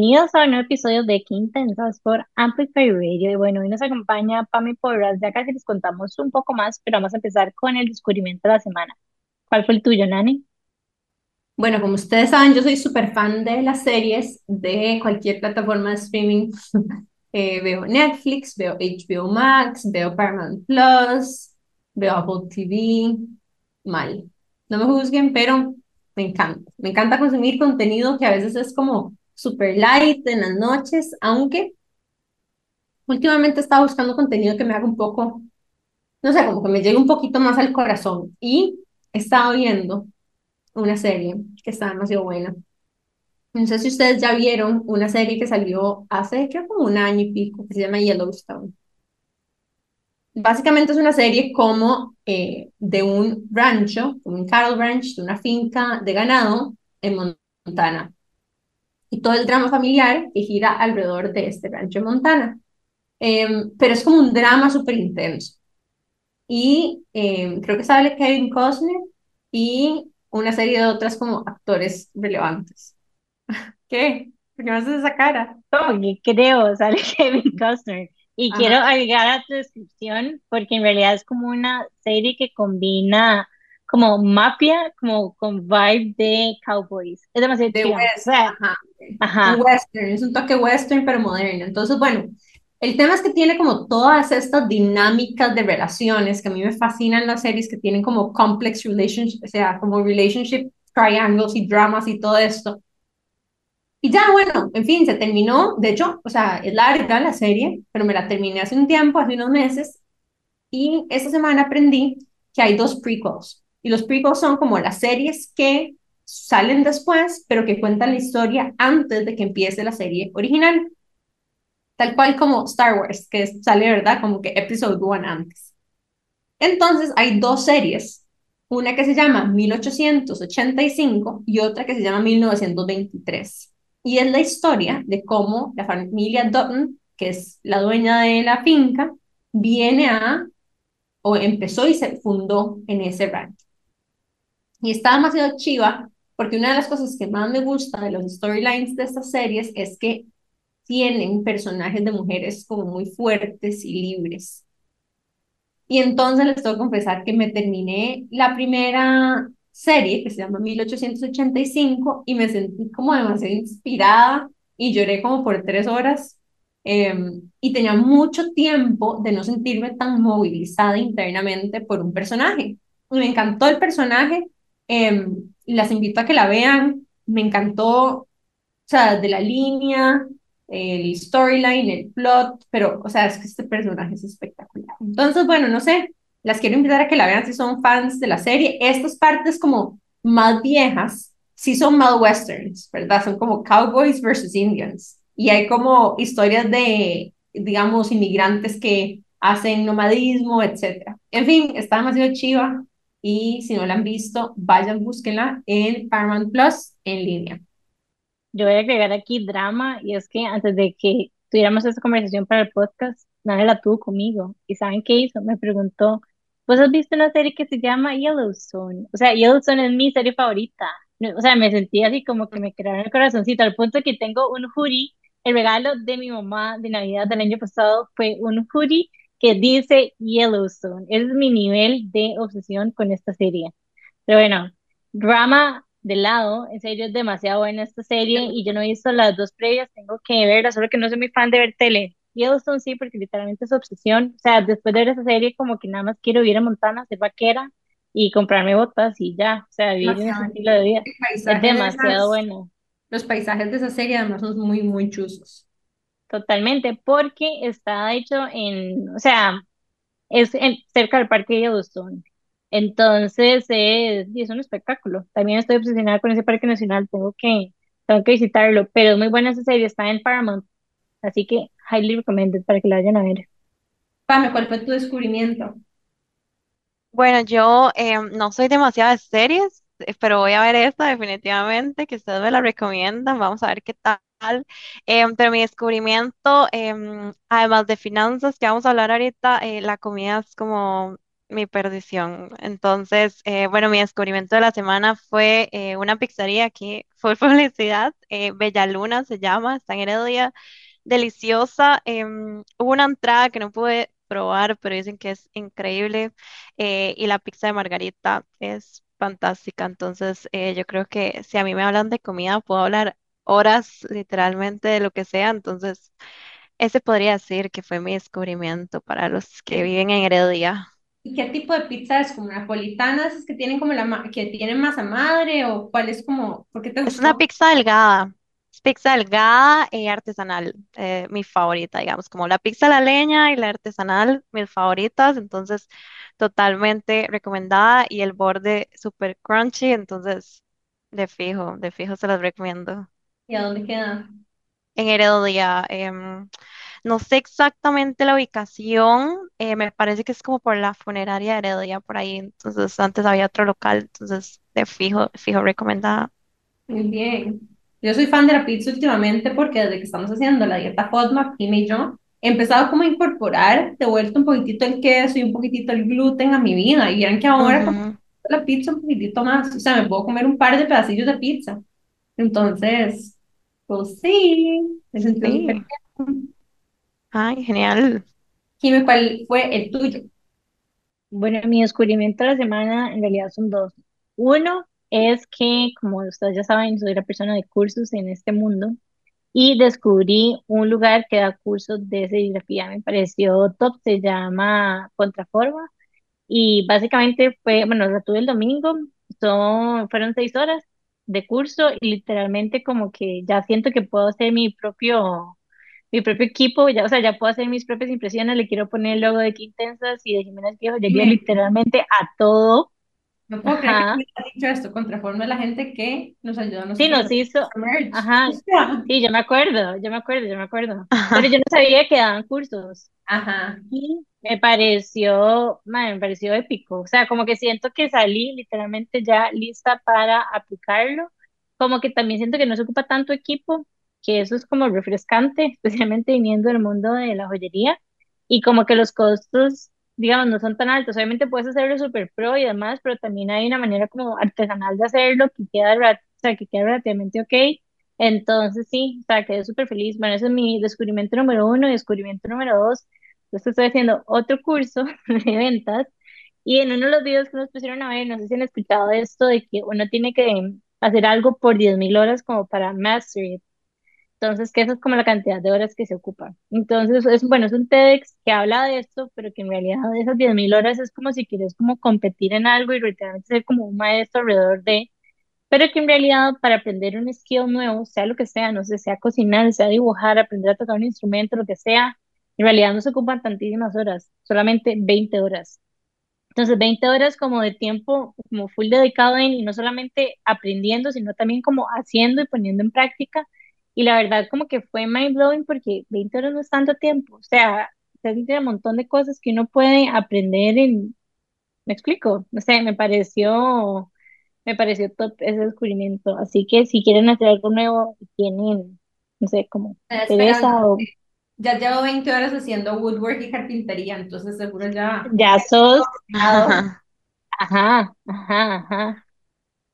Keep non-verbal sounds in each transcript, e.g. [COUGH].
Bienvenidos a un nuevo episodio de Qué Intensas por Amplify Radio. Y bueno, hoy nos acompaña Pami Porras. Ya casi les contamos un poco más, pero vamos a empezar con el descubrimiento de la semana. ¿Cuál fue el tuyo, Nani? Bueno, como ustedes saben, yo soy súper fan de las series de cualquier plataforma de streaming. [LAUGHS] Eh, veo Netflix, veo HBO Max, veo Paramount Plus, veo Apple TV. Mal. No me juzguen, pero me encanta. Me encanta consumir contenido que a veces es como super light en las noches, aunque últimamente estaba buscando contenido que me haga un poco, no sé, como que me llegue un poquito más al corazón. Y he estado viendo una serie que está demasiado buena. No sé si ustedes ya vieron una serie que salió hace, creo, como un año y pico, que se llama Yellowstone. Básicamente es una serie como eh, de un rancho, un cattle ranch, de una finca de ganado en Montana. Y todo el drama familiar que gira alrededor de este rancho en Montana. Em, pero es como un drama súper intenso. Y em, creo que sale Kevin Costner y una serie de otras como actores relevantes. [LAUGHS] ¿Qué? ¿Por qué me haces esa cara? Que creo, sale [LAUGHS] Kevin Costner. Y quiero Ajá. agregar a tu descripción porque en realidad es como una serie que combina como mafia, como con vibe de cowboys. Es demasiado De chido. O West, sea, western, es un toque western pero moderno. Entonces, bueno, el tema es que tiene como todas estas dinámicas de relaciones que a mí me fascinan las series que tienen como complex relationships, o sea, como relationship triangles y dramas y todo esto. Y ya, bueno, en fin, se terminó. De hecho, o sea, es larga la serie, pero me la terminé hace un tiempo, hace unos meses. Y esta semana aprendí que hay dos prequels. Y los prequels son como las series que salen después, pero que cuentan la historia antes de que empiece la serie original. Tal cual como Star Wars, que sale, ¿verdad? Como que Episode 1 antes. Entonces, hay dos series. Una que se llama 1885 y otra que se llama 1923. Y es la historia de cómo la familia Dutton, que es la dueña de la finca, viene a, o empezó y se fundó en ese rancho. Y está demasiado chiva, porque una de las cosas que más me gusta de los storylines de estas series es que tienen personajes de mujeres como muy fuertes y libres. Y entonces les tengo que confesar que me terminé la primera serie, que se llama 1885, y me sentí como demasiado inspirada y lloré como por tres horas. eh, y tenía mucho tiempo de no sentirme tan movilizada internamente por un personaje. Y me encantó el personaje, eh, las invito a que la vean, me encantó, o sea, de la línea, el storyline, el plot, pero, o sea, es que este personaje es espectacular. Entonces, bueno, no sé, las quiero invitar a que la vean si son fans de la serie. Estas partes como más viejas, sí son más westerns, ¿verdad? Son como cowboys versus Indians. Y hay como historias de, digamos, inmigrantes que hacen nomadismo, etcétera. En fin, está demasiado chiva y si no la han visto, vayan, búsquenla en Paramount Plus en línea. Yo voy a agregar aquí drama y es que antes de que tuviéramos esta conversación para el podcast, nadie la tuvo conmigo. ¿Y saben qué hizo? Me preguntó, ¿vos has visto una serie que se llama Yellowstone? O sea, Yellowstone es mi serie favorita. O sea, me sentí así como que me crearon el corazoncito al punto que tengo un hoodie. El regalo de mi mamá de Navidad del año pasado fue un hoodie que dice Yellowstone. Ese es mi nivel de obsesión con esta serie. Pero bueno, drama de lado, en serio es demasiado buena esta serie y yo no he visto las dos previas, tengo que verlas, solo que no soy muy fan de ver tele. Yellowstone sí, porque literalmente es obsesión. O sea, después de ver esa serie, como que nada más quiero ir a Montana, ser vaquera y comprarme botas y ya, o sea, vivir en ese Demasiado. estilo de vida. Es de demasiado esas, bueno, los paisajes de esa serie además son muy, muy chuzos. Totalmente, porque está hecho en, o sea, es en- cerca del parque de Yellowstone. Entonces es, y es un espectáculo. También estoy obsesionada con ese parque nacional, tengo que, tengo que visitarlo, pero es muy buena esa serie, está en Paramount, así que highly recommended para que la vayan a ver. Pame, ¿cuál fue tu descubrimiento? Bueno, yo em, no soy demasiado de series, eh, pero voy a ver esta definitivamente, que ustedes me la recomiendan, vamos a ver qué tal. Em, pero mi descubrimiento, em, además de finanzas, que vamos a hablar ahorita, eh, la comida es como mi perdición. Entonces, eh, bueno, mi descubrimiento de la semana fue eh, una pizzería aquí, fue [LAUGHS] publicidad, eh, Bella Luna se llama, está en Heredia, deliciosa. em, hubo una entrada que no pude probar, pero dicen que es increíble y la pizza de margarita es fantástica. Entonces, yo creo que si a mí me hablan de comida, puedo hablar horas literalmente de lo que sea. Entonces, ese podría decir que fue mi descubrimiento para los que ¿Qué, viven en Heredia. y qué tipo de pizza es? ¿Como napolitanas es que tienen como la que tienen masa madre o cuál es como, ¿por qué te Es una pizza delgada. Es pizza delgada y artesanal. eh, mi favorita, digamos, como la pizza a la leña y la artesanal, mis favoritas. Entonces, totalmente recomendada y el borde súper crunchy. Entonces, de fijo, de fijo se los recomiendo. ¿Y a dónde queda? En Heredia, em, no sé exactamente la ubicación. eh, me parece que es como por la funeraria de Heredia, por ahí. Entonces, antes había otro local. Entonces, de fijo, fijo recomendada. Muy bien. Yo soy fan de la pizza últimamente porque desde que estamos haciendo la dieta FODMAP, Kim y yo, he empezado como a incorporar de vuelta un poquitito el queso y un poquitito el gluten a mi vida. Y vieron que ahora como Ujú, la pizza un poquitito más, o sea, me puedo comer un par de pedacillos de pizza. Entonces, pues sí, súper sí. Ay, genial. Jimmy, ¿cuál fue el tuyo? Bueno, mi descubrimiento de la semana en realidad son dos. Uno es que, como ustedes ya saben, soy la persona de cursos en este mundo y descubrí un lugar que da cursos de serigrafía. Me pareció top, se llama Contraforma y básicamente fue, bueno, la tuve el domingo, son, fueron seis horas de curso y literalmente como que ya siento que puedo hacer mi propio mi propio equipo, ya, o sea, ya puedo hacer mis propias impresiones, le quiero poner el logo de Quintensas y de Jiménez Viejo, llegué literalmente a todo, no puedo creer que hayas dicho esto, Contraforma es la gente que nos ayuda a sí, nosotros a nos hizo, merch. ajá, [LAUGHS] sí, yo me acuerdo, yo me acuerdo, yo me acuerdo, pero yo no sabía que daban cursos. Ajá. y me pareció, man, me pareció épico, o sea, como que siento que salí literalmente ya lista para aplicarlo, como que también siento que no se ocupa tanto equipo, que eso es como refrescante, [LAUGHS] especialmente viniendo del mundo de la joyería, y como que los costos, digamos, no son tan altos, obviamente puedes hacerlo super pro y demás, pero también hay una manera como artesanal de hacerlo que queda, o sea, que queda relativamente ok, entonces sí, o sea, quedé súper feliz, bueno, ese es mi descubrimiento número uno, y descubrimiento número dos, entonces estoy haciendo otro curso [LAUGHS] de ventas y en uno de los videos que nos pusieron a ver, no sé si han escuchado esto de que uno tiene que hacer algo por 10.000 horas como para mastery. Entonces, que eso es como la cantidad de horas que se ocupa. Entonces, es bueno, es un TEDx que habla de esto, pero que en realidad esas 10.000 horas es como si quieres como competir en algo y literalmente ser como un maestro alrededor de, pero que en realidad para aprender un skill nuevo, sea lo que sea, no sé, sea cocinar, sea dibujar, aprender a tocar un instrumento, lo que sea, en realidad no se ocupan tantísimas horas, solamente 20 horas. Entonces, 20 horas como de tiempo, como full dedicado en, y no solamente aprendiendo, sino también como haciendo y poniendo en práctica. Y la verdad, como que fue mind blowing porque 20 horas no es tanto tiempo. O sea, se tiene un montón de cosas que uno puede aprender en, me explico, no sé, me pareció, me pareció top ese descubrimiento. Así que si quieren hacer algo nuevo y tienen, no sé, como pereza o Ya llevo 20 horas haciendo woodwork y carpintería, entonces seguro ya ya sos, ajá, ajá, ajá.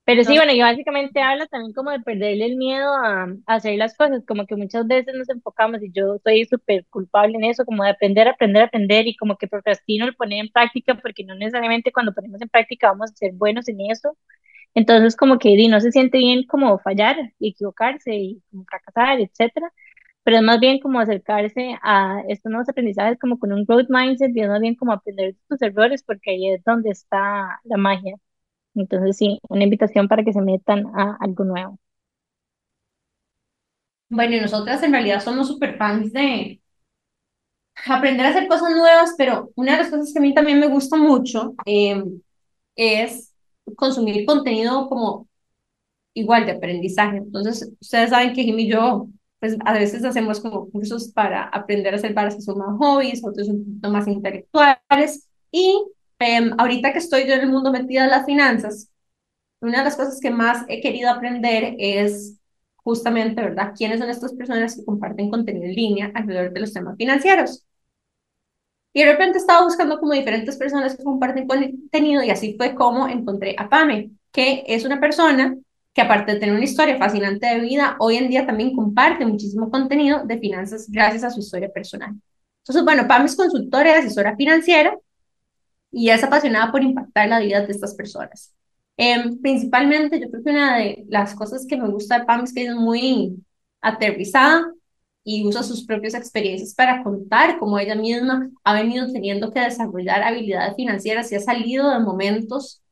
Pero sí, bueno, y básicamente habla también como de perderle el miedo a, a hacer las cosas, como que muchas veces nos enfocamos y yo soy súper culpable en eso, como de aprender, aprender, aprender y como que procrastino el poner en práctica porque no necesariamente cuando ponemos en práctica vamos a ser buenos en eso. Entonces como que no se siente bien como fallar y equivocarse y como fracasar, etcétera, pero es más bien como acercarse a estos nuevos aprendizajes como con un growth mindset y es más bien como aprender de tus errores porque ahí es donde está la magia. Entonces, sí, una invitación para que se metan a algo nuevo. bueno, y nosotras en realidad somos súper fans de aprender a hacer cosas nuevas, pero una de las cosas que a mí también me gusta mucho eh, es consumir contenido como igual de aprendizaje. Entonces, ustedes saben que Jimmy y yo, pues a veces hacemos como cursos para aprender a hacer varas que son hobbies, otros un poquito más intelectuales. Y eh, ahorita que estoy yo en el mundo metida en las finanzas, una de las cosas que más he querido aprender es justamente, ¿verdad? ¿Quiénes son estas personas que comparten contenido en línea alrededor de los temas financieros? Y de repente estaba buscando como diferentes personas que comparten contenido y así fue como encontré a Pame, que es una persona que aparte de tener una historia fascinante de vida, hoy en día también comparte muchísimo contenido de finanzas gracias a su historia personal. Entonces, bueno, Pame es consultora y asesora financiera y es apasionada por impactar la vida de estas personas. Em, principalmente, yo creo que una de las cosas que me gusta de Pam es que es muy aterrizada y usa sus propias experiencias para contar cómo ella misma ha venido teniendo que desarrollar habilidades financieras y ha salido de momentos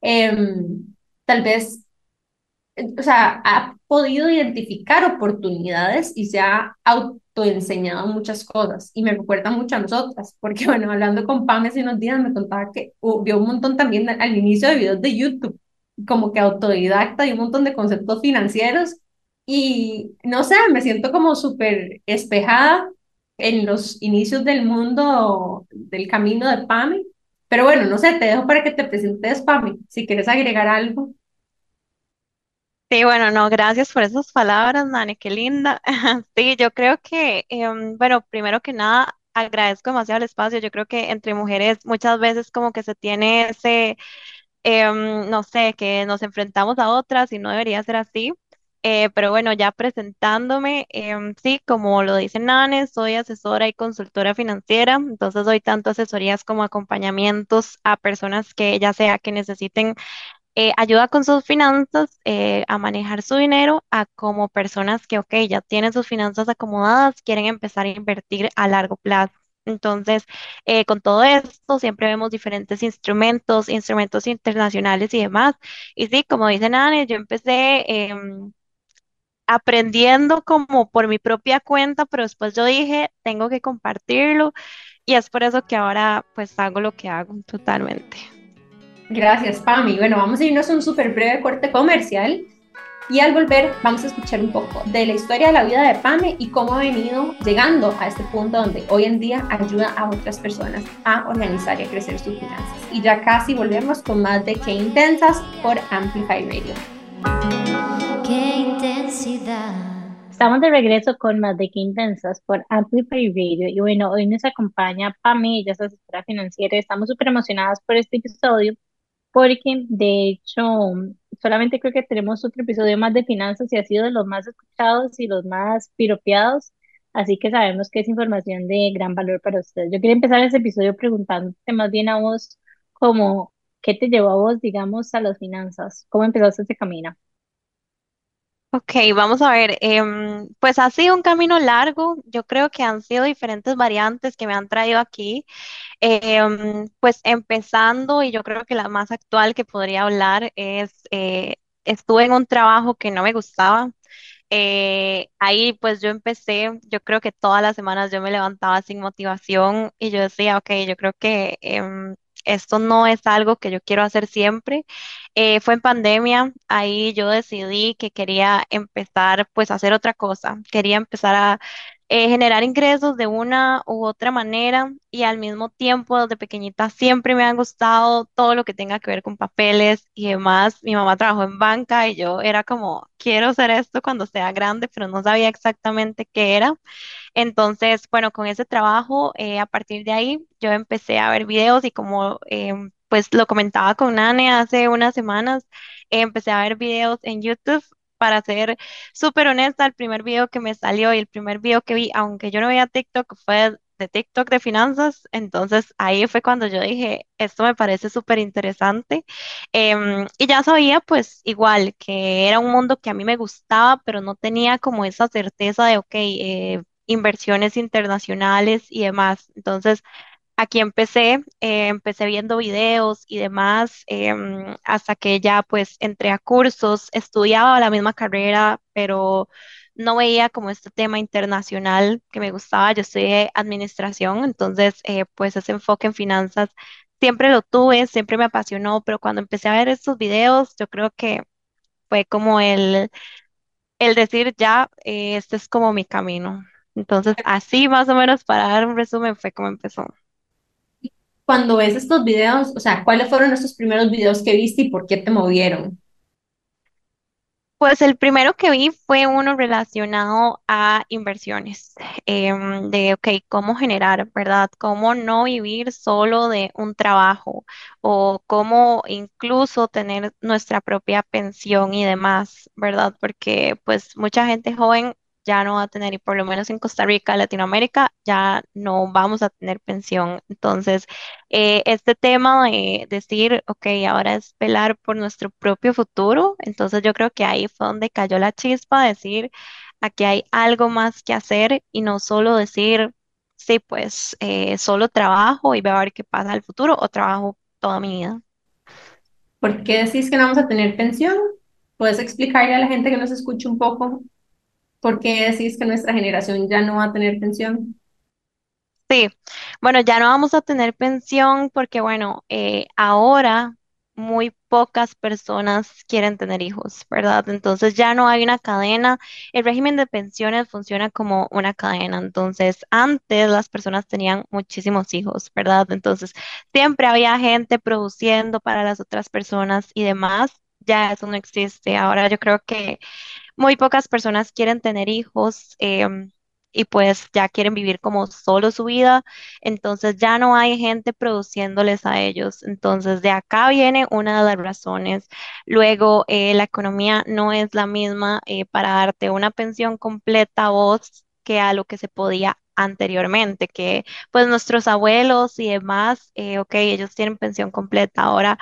em, tal vez o sea, ha podido identificar oportunidades y se ha autoenseñado muchas cosas. Y me recuerda mucho a nosotras, porque bueno, hablando con Pam hace unos días me contaba que vio un montón también al inicio de videos de YouTube, como que autodidacta y un montón de conceptos financieros. Y no sé, me siento como súper espejada en los inicios del mundo, del camino de Pam. Pero bueno, no sé, te dejo para que te presentes, Pam, si quieres agregar algo. Sí, bueno, no, gracias por esas palabras, Nani, qué linda. [LAUGHS] Sí, yo creo que, em, bueno, primero que nada, agradezco demasiado el espacio. Yo creo que entre mujeres muchas veces como que se tiene ese, em, no sé, que nos enfrentamos a otras y no debería ser así. Eh, pero bueno, ya presentándome, em, sí, como lo dice Nane, soy asesora y consultora financiera, entonces doy tanto asesorías como acompañamientos a personas que ya sea que necesiten eh, ayuda con sus finanzas, eh, a manejar su dinero, a como personas que, ok, ya tienen sus finanzas acomodadas, quieren empezar a invertir a largo plazo. Entonces, eh, con todo esto, siempre vemos diferentes instrumentos, instrumentos internacionales y demás. Y sí, como dicen Anne, yo empecé em, aprendiendo como por mi propia cuenta, pero después yo dije, tengo que compartirlo y es por eso que ahora pues hago lo que hago totalmente. Gracias, Pami. Bueno, vamos a irnos a un súper breve corte comercial y al volver vamos a escuchar un poco de la historia de la vida de Pame y cómo ha venido llegando a este punto donde hoy en día ayuda a otras personas a organizar y a crecer sus finanzas. Y ya casi volvemos con más de Qué Intensas por Amplify Radio. Qué intensidad. Estamos de regreso con más de Qué Intensas por Amplify Radio. Y bueno, hoy nos acompaña Pame, ella es asesora financiera. Estamos súper emocionadas por este episodio porque de hecho solamente creo que tenemos otro episodio más de finanzas y ha sido de los más escuchados y los más piropeados, así que sabemos que es información de gran valor para ustedes. Yo quería empezar ese episodio preguntándote más bien a vos como, ¿qué te llevó a vos, digamos, a las finanzas? ¿Cómo empezaste ese camino? Ok, vamos a ver. em, pues ha sido un camino largo. Yo creo que han sido diferentes variantes que me han traído aquí. Em, pues empezando, y yo creo que la más actual que podría hablar es, eh, estuve en un trabajo que no me gustaba. Eh, ahí pues yo empecé, yo creo que todas las semanas yo me levantaba sin motivación y yo decía, ok, yo creo que em, esto no es algo que yo quiero hacer siempre. Eh, fue en pandemia, ahí yo decidí que quería empezar pues a hacer otra cosa, quería empezar a eh, generar ingresos de una u otra manera y al mismo tiempo desde pequeñita siempre me han gustado todo lo que tenga que ver con papeles y demás. Mi mamá trabajó en banca y yo era como, quiero hacer esto cuando sea grande, pero no sabía exactamente qué era. Entonces, bueno, con ese trabajo, eh, a partir de ahí, yo empecé a ver videos y como em, pues lo comentaba con Nane hace unas semanas, empecé a ver videos en YouTube para ser súper honesta, el primer video que me salió y el primer video que vi, aunque yo no veía TikTok, fue de TikTok de finanzas. Entonces ahí fue cuando yo dije, esto me parece súper interesante. Em, y ya sabía pues igual que era un mundo que a mí me gustaba, pero no tenía como esa certeza de, ok, eh, inversiones internacionales y demás. Entonces Aquí empecé, eh, empecé viendo videos y demás, em, hasta que ya pues entré a cursos, estudiaba la misma carrera, pero no veía como este tema internacional que me gustaba. Yo estudié administración, entonces eh, pues ese enfoque en finanzas siempre lo tuve, siempre me apasionó, pero cuando empecé a ver estos videos, yo creo que fue como el, el decir ya, eh, este es como mi camino. Entonces, así más o menos para dar un resumen fue como empezó cuando ves estos videos, o sea, ¿cuáles fueron esos primeros videos que viste y por qué te movieron? Pues el primero que vi fue uno relacionado a inversiones, em, de, ok, cómo generar, ¿verdad? Cómo no vivir solo de un trabajo o cómo incluso tener nuestra propia pensión y demás, ¿verdad? Porque pues mucha gente joven ya no va a tener, y por lo menos en Costa Rica, Latinoamérica, ya no vamos a tener pensión. Entonces, eh, este tema de decir, ok, ahora es velar por nuestro propio futuro, entonces yo creo que ahí fue donde cayó la chispa, decir, aquí hay algo más que hacer y no solo decir, sí, pues eh, solo trabajo y veo a ver qué pasa el futuro o trabajo toda mi vida. ¿Por qué decís que no vamos a tener pensión? ¿Puedes explicarle a la gente que nos escucha un poco por qué decís que nuestra generación ya no va a tener pensión? Sí, bueno, ya no vamos a tener pensión porque, bueno, eh, ahora muy pocas personas quieren tener hijos, ¿verdad? Entonces ya no hay una cadena. El régimen de pensiones funciona como una cadena. Entonces, antes las personas tenían muchísimos hijos, ¿verdad? Entonces, siempre había gente produciendo para las otras personas y demás. Ya eso no existe. Ahora yo creo que muy pocas personas quieren tener hijos em, y pues ya quieren vivir como solo su vida, entonces ya no hay gente produciéndoles a ellos. Entonces de acá viene una de las razones. Luego, eh, la economía no es la misma eh, para darte una pensión completa a vos que a lo que se podía anteriormente, que pues nuestros abuelos y demás, eh, ok, ellos tienen pensión completa. Ahora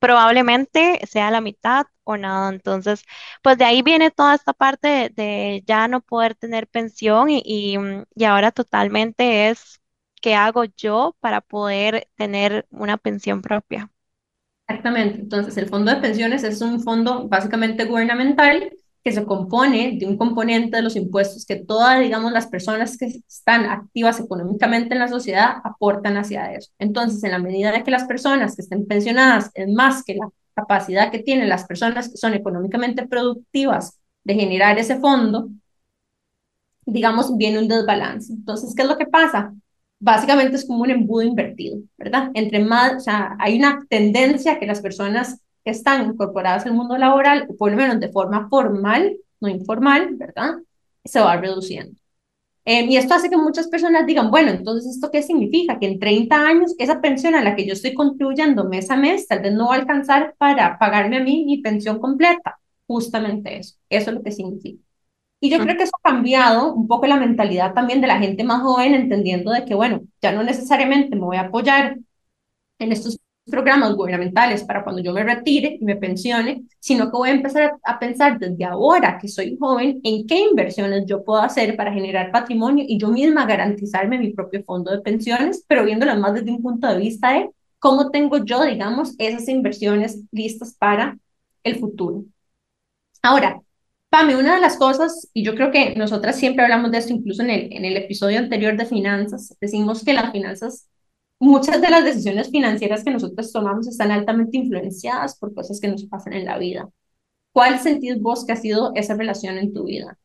probablemente sea la mitad o nada. Entonces, pues de ahí viene toda esta parte de, ya no poder tener pensión y, y, mm, y ahora totalmente es qué hago yo para poder tener una pensión propia. Exactamente. Entonces, el fondo de pensiones es un fondo básicamente gubernamental que se compone de un componente de los impuestos que todas, digamos, las personas que están activas económicamente en la sociedad aportan hacia eso. Entonces, en la medida de que las personas que estén pensionadas es más que la capacidad que tienen las personas que son económicamente productivas de generar ese fondo, digamos, viene un desbalance. Entonces, ¿qué es lo que pasa? Básicamente es como un embudo invertido, ¿verdad? Entre más, o sea, hay una tendencia que las personas que están incorporadas al mundo laboral, o por lo menos de forma formal, no informal, ¿verdad? Se va reduciendo. Eh, y esto hace que muchas personas digan, bueno, entonces, ¿esto qué significa? Que en 30 años esa pensión a la que yo estoy contribuyendo mes a mes tal vez no va a alcanzar para pagarme a mí mi pensión completa. Justamente eso, eso es lo que significa. Y yo creo que eso ha cambiado un poco la mentalidad también de la gente más joven, entendiendo de que, bueno, ya no necesariamente me voy a apoyar en estos programas gubernamentales para cuando yo me retire y me pensione, sino que voy a empezar a, pensar desde ahora que soy joven en qué inversiones yo puedo hacer para generar patrimonio y yo misma garantizarme mi propio fondo de pensiones, pero viéndolo más desde un punto de vista de cómo tengo yo, digamos, esas inversiones listas para el futuro. Ahora, Pame, una de las cosas, y yo creo que nosotras siempre hablamos de esto, incluso en el, en el episodio anterior de finanzas, decimos que las finanzas muchas de las decisiones financieras que nosotros tomamos están altamente influenciadas por cosas que nos pasan en la vida. ¿Cuál sentís vos que ha sido esa relación en tu vida?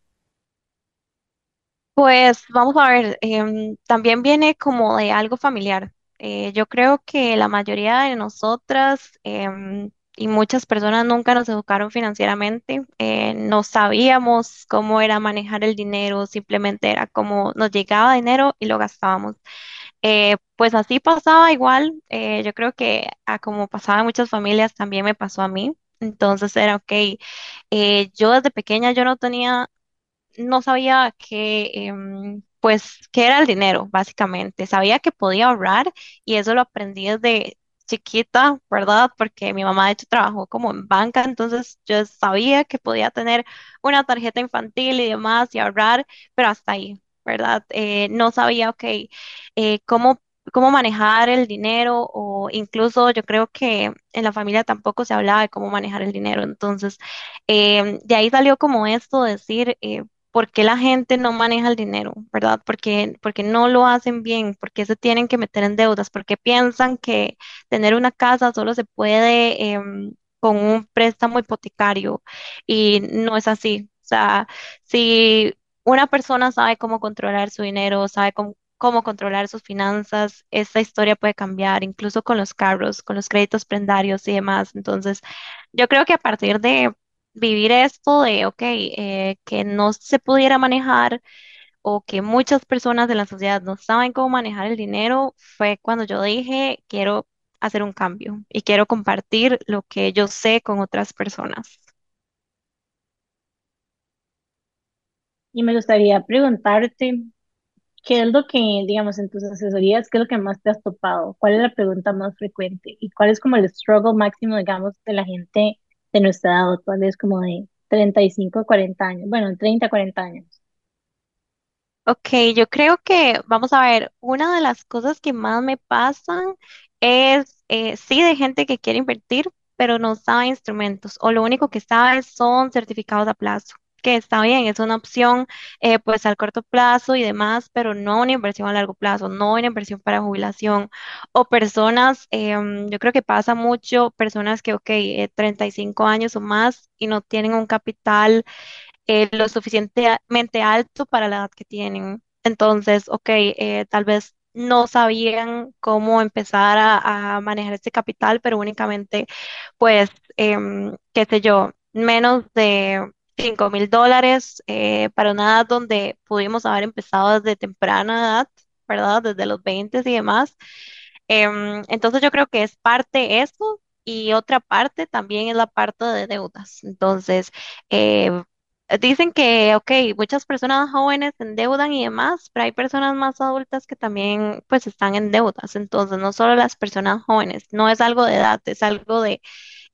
Pues vamos a ver, em, también viene como de algo familiar. Eh, yo creo que la mayoría de nosotras em, y muchas personas nunca nos educaron financieramente, eh, no sabíamos cómo era manejar el dinero, simplemente era como nos llegaba dinero y lo gastábamos. Eh, pues así pasaba igual, eh, yo creo que a como pasaba en muchas familias también me pasó a mí. Entonces era, ok, eh, yo desde pequeña yo no tenía, no sabía que, em, pues, qué era el dinero, básicamente. Sabía que podía ahorrar y eso lo aprendí desde chiquita, ¿verdad? Porque mi mamá de hecho trabajó como en banca, entonces yo sabía que podía tener una tarjeta infantil y demás y ahorrar, pero hasta ahí. ¿Verdad? Eh, no sabía, ok, eh, cómo, cómo manejar el dinero o incluso yo creo que en la familia tampoco se hablaba de cómo manejar el dinero. Entonces, em, de ahí salió como esto, decir, eh, ¿por qué la gente no maneja el dinero, verdad? Porque, porque no lo hacen bien, porque se tienen que meter en deudas, porque piensan que tener una casa solo se puede em, con un préstamo hipotecario y no es así. O sea, si una persona sabe cómo controlar su dinero, sabe cómo, controlar sus finanzas, esta historia puede cambiar, incluso con los carros, con los créditos prendarios y demás. Entonces, yo creo que a partir de vivir esto de, ok, eh, que no se pudiera manejar o que muchas personas de la sociedad no saben cómo manejar el dinero, fue cuando yo dije, quiero hacer un cambio y quiero compartir lo que yo sé con otras personas. Y me gustaría preguntarte, ¿qué es lo que, digamos, en tus asesorías, qué es lo que más te has topado? ¿Cuál es la pregunta más frecuente? ¿Y cuál es como el struggle máximo, digamos, de la gente de nuestra edad, cuál es como de 35 a 40 años? Bueno, 30 a 40 años. Ok, yo creo que, vamos a ver, una de las cosas que más me pasan es, eh, sí, de gente que quiere invertir, pero no sabe instrumentos, o lo único que sabe son certificados a plazo, que está bien, es una opción, eh, pues al corto plazo y demás, pero no una inversión a largo plazo, no una inversión para jubilación, o personas, em, yo creo que pasa mucho, personas que, ok, eh, 35 años o más y no tienen un capital eh, lo suficientemente alto para la edad que tienen. Entonces, ok, eh, tal vez no sabían cómo empezar a, manejar este capital, pero únicamente, pues, em, qué sé yo, menos de cinco mil dólares eh, para una edad donde pudimos haber empezado desde temprana edad, ¿verdad? Desde los 20 y demás. Em, entonces yo creo que es parte eso y otra parte también es la parte de deudas. Entonces, eh, Dicen que, ok, muchas personas jóvenes endeudan y demás, pero hay personas más adultas que también pues están en deudas. Entonces, no solo las personas jóvenes, no es algo de edad, es algo de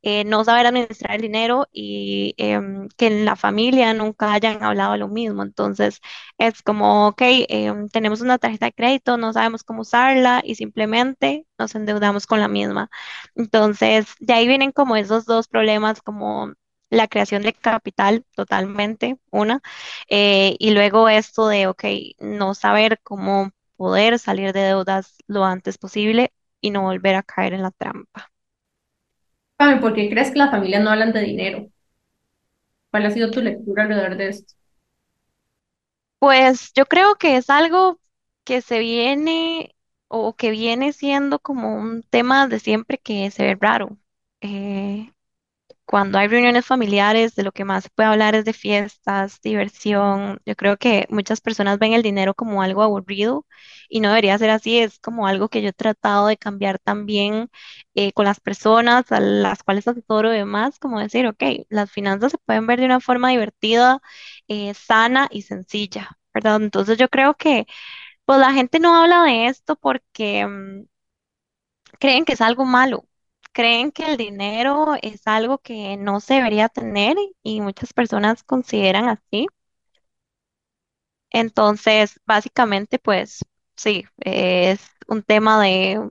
eh, no saber administrar el dinero y em, que en la familia nunca hayan hablado lo mismo. Entonces, es como, ok, em, tenemos una tarjeta de crédito, no sabemos cómo usarla y simplemente nos endeudamos con la misma. Entonces, de ahí vienen como esos dos problemas como la creación de capital totalmente, una, eh, y luego esto de, ok, no saber cómo poder salir de deudas lo antes posible y no volver a caer en la trampa. ¿Por qué crees que las familias no hablan de dinero? ¿Cuál ha sido tu lectura alrededor de esto? Pues yo creo que es algo que se viene o que viene siendo como un tema de siempre que se ve raro. Eh, cuando hay reuniones familiares, de lo que más se puede hablar es de fiestas, diversión. Yo creo que muchas personas ven el dinero como algo aburrido y no debería ser así. Es como algo que yo he tratado de cambiar también eh, con las personas a las cuales asesoro y demás, como decir, ok, las finanzas se pueden ver de una forma divertida, eh, sana y sencilla, ¿verdad? Entonces yo creo que pues la gente no habla de esto porque mm, creen que es algo malo creen que el dinero es algo que no se debería tener y muchas personas consideran así. Entonces, básicamente, pues sí, es un tema de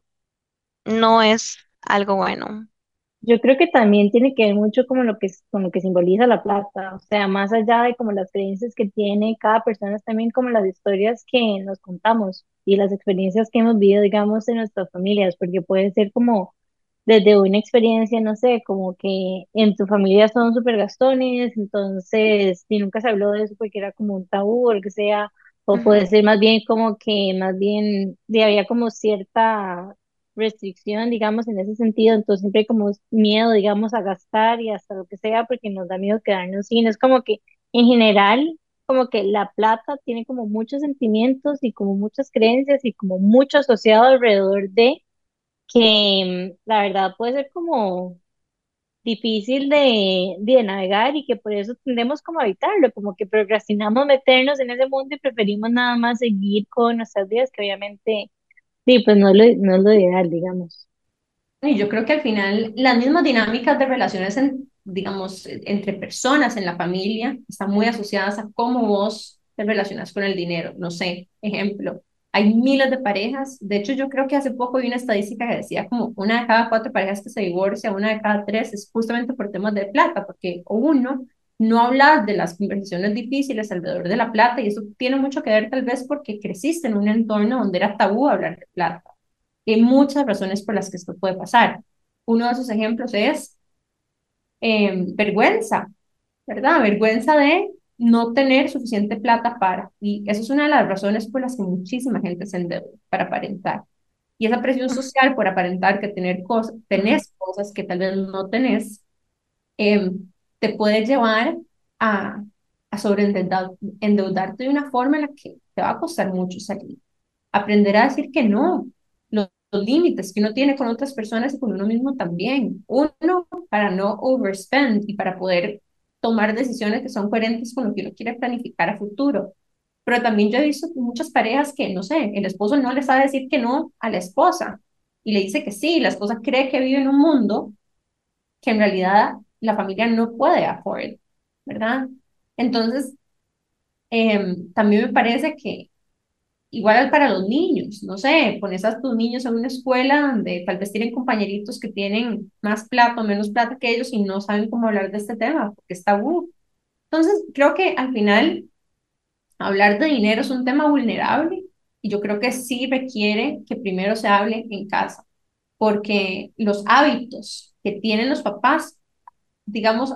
no es algo bueno. Yo creo que también tiene que ver mucho como lo que, con lo que simboliza la plata, o sea, más allá de como las creencias que tiene cada persona, es también como las historias que nos contamos y las experiencias que hemos vivido, digamos, en nuestras familias, porque puede ser como desde una experiencia, no sé, como que en tu familia son súper gastones, entonces, si nunca se habló de eso porque era como un tabú o lo que sea, o puede ser más bien como que, más bien, había como cierta restricción, digamos, en ese sentido, entonces siempre hay como miedo, digamos, a gastar y hasta lo que sea, porque nos da miedo quedarnos sin, es como que en general, como que la plata tiene como muchos sentimientos y como muchas creencias y como mucho asociado alrededor de que mm, la verdad puede ser como difícil de, de navegar y que por eso tendemos como a evitarlo, como que procrastinamos meternos en ese mundo y preferimos nada más seguir con nuestras vidas, que obviamente, sí, pues no lo, no es lo ideal, digamos. Y yo creo que al final las mismas dinámicas de relaciones, en, digamos, entre personas en la familia están muy asociadas a cómo vos te relacionas con el dinero. No sé, ejemplo, hay miles de parejas. De hecho, yo creo que hace poco vi una estadística que decía como una de cada cuatro parejas que se divorcia, una de cada tres es justamente por temas de plata, porque o uno no habla de las conversaciones difíciles alrededor de la plata y eso tiene mucho que ver tal vez porque creciste en un entorno donde era tabú hablar de plata. Hay muchas razones por las que esto puede pasar. Uno de esos ejemplos es eh, vergüenza, ¿verdad? Vergüenza de no tener suficiente plata para. Y esa es una de las razones por las que muchísima gente se endeuda para aparentar. Y esa presión social por aparentar que tener cosas, tenés cosas que tal vez no tenés, eh, te puede llevar a, a sobreendeudarte de una forma en la que te va a costar mucho salir. Aprender a decir que no, los, los límites que uno tiene con otras personas y con uno mismo también. Uno, para no overspend y para poder tomar decisiones que son coherentes con lo que uno quiere planificar a futuro. Pero también yo he visto muchas parejas que, no sé, el esposo no le sabe decir que no a la esposa y le dice que sí, la esposa cree que vive en un mundo que en realidad la familia no puede afford, ¿verdad? Entonces, em, también me parece que igual para los niños, no sé, pones a tus niños en una escuela donde tal vez tienen compañeritos que tienen más plata o menos plata que ellos y no saben cómo hablar de este tema porque es tabú. Entonces, creo que al final hablar de dinero es un tema vulnerable y yo creo que sí requiere que primero se hable en casa, porque los hábitos que tienen los papás, digamos,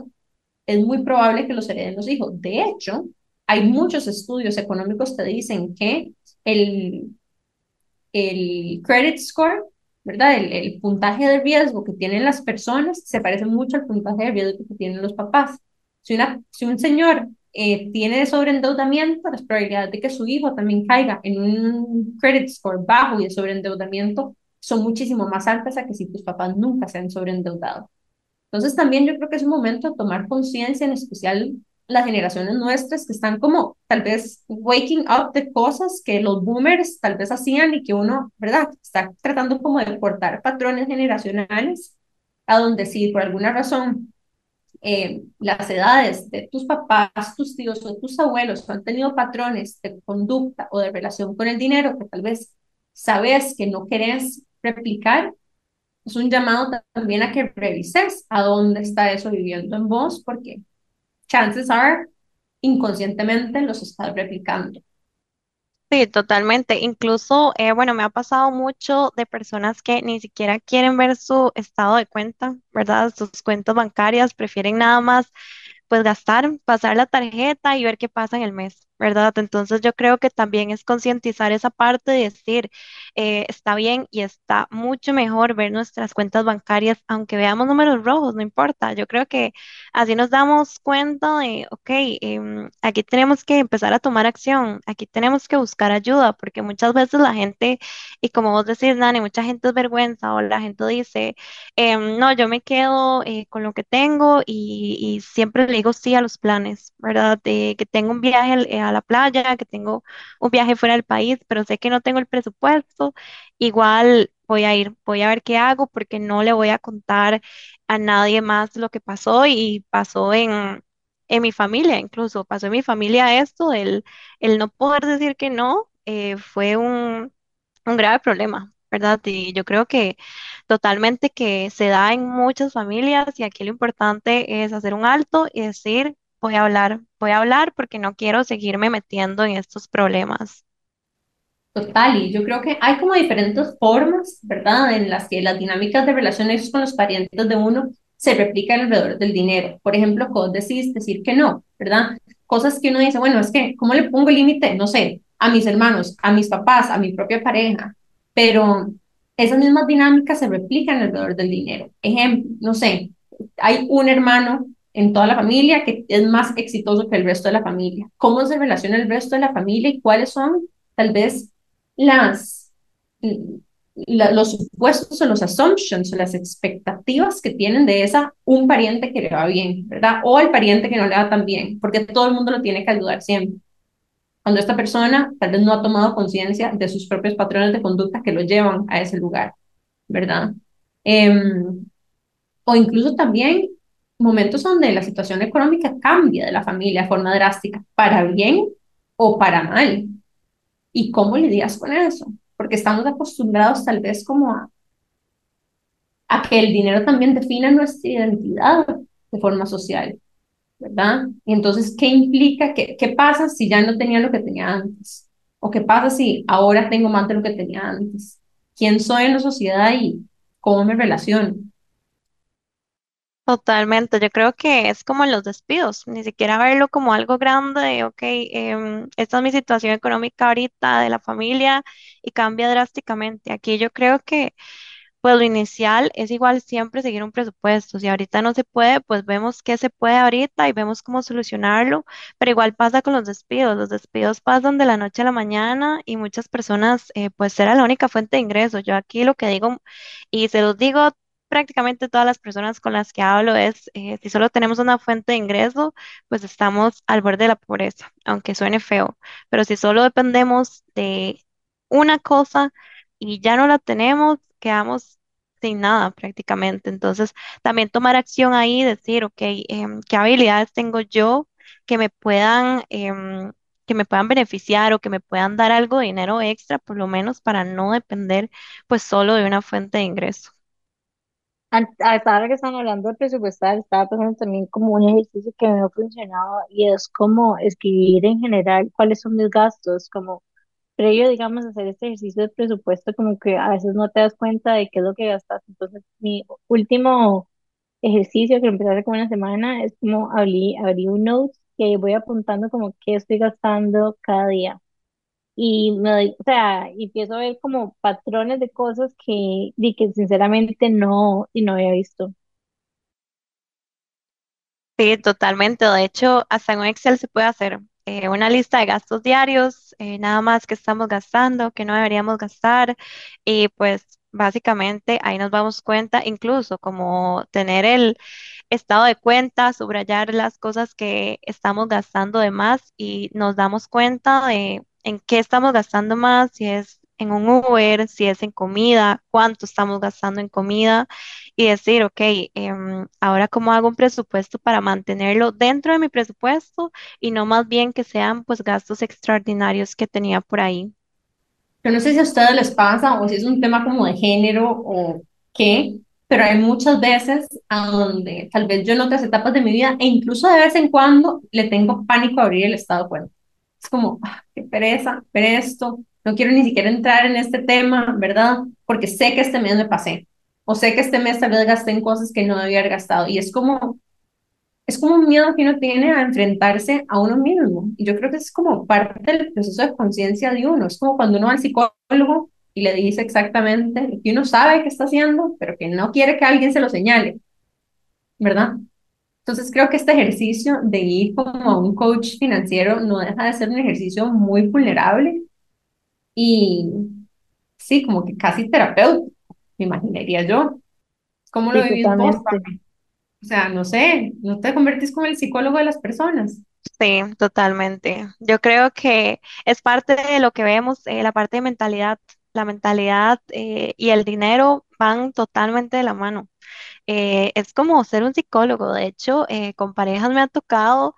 es muy probable que los hereden los hijos. De hecho, hay muchos estudios económicos que dicen que el, el credit score, ¿verdad? El, el, puntaje de riesgo que tienen las personas se parece mucho al puntaje de riesgo que tienen los papás. Si, una, si un señor eh, tiene sobreendeudamiento, las probabilidades de que su hijo también caiga en un credit score bajo y de sobreendeudamiento son muchísimo más altas a que si tus papás nunca se han sobreendeudado. Entonces también yo creo que es un momento de tomar conciencia, en especial las generaciones nuestras que están como tal vez waking up de cosas que los boomers tal vez hacían y que uno, ¿verdad? Está tratando como de cortar patrones generacionales a donde si por alguna razón eh, las edades de tus papás, tus tíos o tus abuelos han tenido patrones de conducta o de relación con el dinero que tal vez sabes que no querés replicar, es un llamado también a que revises a dónde está eso viviendo en vos, porque chances are inconscientemente los estás replicando. Sí, totalmente. Incluso, eh, bueno, me ha pasado mucho de personas que ni siquiera quieren ver su estado de cuenta, ¿verdad? Sus cuentas bancarias, prefieren nada más pues gastar, pasar la tarjeta y ver qué pasa en el mes, ¿verdad? Entonces yo creo que también es concientizar esa parte y decir, eh, está bien y está mucho mejor ver nuestras cuentas bancarias, aunque veamos números rojos, no importa. Yo creo que así nos damos cuenta de, ok, em, aquí tenemos que empezar a tomar acción, aquí tenemos que buscar ayuda, porque muchas veces la gente, y como vos decís, Nani, mucha gente es vergüenza o la gente dice, em, no, yo me quedo eh, con lo que tengo y, siempre le digo sí a los planes, ¿verdad? De que tengo un viaje a la playa, que tengo un viaje fuera del país, pero sé que no tengo el presupuesto igual voy a ir, voy a ver qué hago porque no le voy a contar a nadie más lo que pasó y pasó en, en mi familia, incluso pasó en mi familia esto, el, el no poder decir que no, eh, fue un, un grave problema. ¿verdad? Y yo creo que totalmente que se da en muchas familias y aquí lo importante es hacer un alto y decir, voy a hablar, voy a hablar porque no quiero seguirme metiendo en estos problemas. Total, y yo creo que hay como diferentes formas, ¿verdad?, en las que las dinámicas de relaciones con los parientes de uno se replican alrededor del dinero. Por ejemplo, cuando decís decir que no, ¿verdad? Cosas que uno dice, bueno, es que, ¿cómo le pongo límite? No sé, a mis hermanos, a mis papás, a mi propia pareja, pero esas mismas dinámicas se replican alrededor del dinero. Ejemplo, no sé, hay un hermano en toda la familia que es más exitoso que el resto de la familia. ¿Cómo se relaciona el resto de la familia y cuáles son tal vez las, los supuestos o los assumptions o las expectativas que tienen de esa un pariente que le va bien, ¿verdad? O el pariente que no le va tan bien, porque todo el mundo lo tiene que ayudar siempre. Cuando esta persona tal vez no ha tomado conciencia de sus propios patrones de conducta que lo llevan a ese lugar, ¿verdad? Em, o incluso también momentos donde la situación económica cambia de la familia de forma drástica, para bien o para mal, ¿Y cómo lidias con eso? Porque estamos acostumbrados tal vez como a, a que el dinero también defina nuestra identidad de forma social, ¿verdad? Y entonces, ¿qué implica? ¿Qué, qué pasa si ya no tenía lo que tenía antes? ¿O qué pasa si ahora tengo más de lo que tenía antes? ¿Quién soy en la sociedad y cómo me relaciono? Totalmente, yo creo que es como los despidos, ni siquiera verlo como algo grande de, ok, em, esta es mi situación económica ahorita de la familia y cambia drásticamente. Aquí yo creo que pues lo inicial es igual siempre seguir un presupuesto. Si ahorita no se puede, pues vemos qué se puede ahorita y vemos cómo solucionarlo, pero igual pasa con los despidos. Los despidos pasan de la noche a la mañana y muchas personas, eh, pues era la única fuente de ingreso. Yo aquí lo que digo, y se los digo prácticamente todas las personas con las que hablo es, eh, si solo tenemos una fuente de ingreso, pues estamos al borde de la pobreza, aunque suene feo, pero si solo dependemos de una cosa y ya no la tenemos, quedamos sin nada prácticamente. Entonces, también tomar acción ahí, decir, ok, em, ¿qué habilidades tengo yo que me puedan... em, que me puedan beneficiar o que me puedan dar algo de dinero extra, por lo menos para no depender pues solo de una fuente de ingreso. Hasta ahora que están hablando de presupuestar, estaba pensando también como un ejercicio que me ha funcionado y es como escribir en general cuáles son mis gastos, como previo, digamos, hacer este ejercicio de presupuesto, como que a veces no te das cuenta de qué es lo que gastas. Entonces, mi último ejercicio que empecé hace como una semana es como abrí, abrí un note y ahí voy apuntando como qué estoy gastando cada día. Y me doy, o sea, y empiezo a ver como patrones de cosas que, di que sinceramente no, y no había visto. Sí, totalmente. De hecho, hasta en Excel se puede hacer eh, una lista de gastos diarios, eh, nada más que estamos gastando, que no deberíamos gastar. Y pues básicamente ahí nos damos cuenta, incluso como tener el estado de cuenta, subrayar las cosas que estamos gastando de más y nos damos cuenta de en qué estamos gastando más, si es en un Uber, si es en comida, cuánto estamos gastando en comida y decir, ok, em, ahora cómo hago un presupuesto para mantenerlo dentro de mi presupuesto y no más bien que sean pues gastos extraordinarios que tenía por ahí. Yo no sé si a ustedes les pasa o si es un tema como de género o qué, pero hay muchas veces a donde tal vez yo en otras etapas de mi vida e incluso de vez en cuando le tengo pánico a abrir el estado de cuenta. Es como, ah, qué pereza ver esto, no quiero ni siquiera entrar en este tema, ¿verdad? Porque sé que este mes me pasé o sé que este mes tal vez gasté en cosas que no debía gastado y es como es como un miedo que uno tiene a enfrentarse a uno mismo. Y yo creo que es como parte del proceso de conciencia de uno. Es como cuando uno va al psicólogo y le dice exactamente que uno sabe que está haciendo, pero que no quiere que alguien se lo señale, ¿verdad? Entonces creo que este ejercicio de ir como a un coach financiero no deja de ser un ejercicio muy vulnerable y sí, como que casi terapéutico, me imaginaría yo. ¿Cómo lo vivís vos? O sea, no sé, no te convertís como el psicólogo de las personas. Sí, totalmente. Yo creo que es parte de lo que vemos, eh, la parte de mentalidad. La mentalidad eh, y el dinero van totalmente de la mano. Eh, es como ser un psicólogo. De hecho, eh, con parejas me ha tocado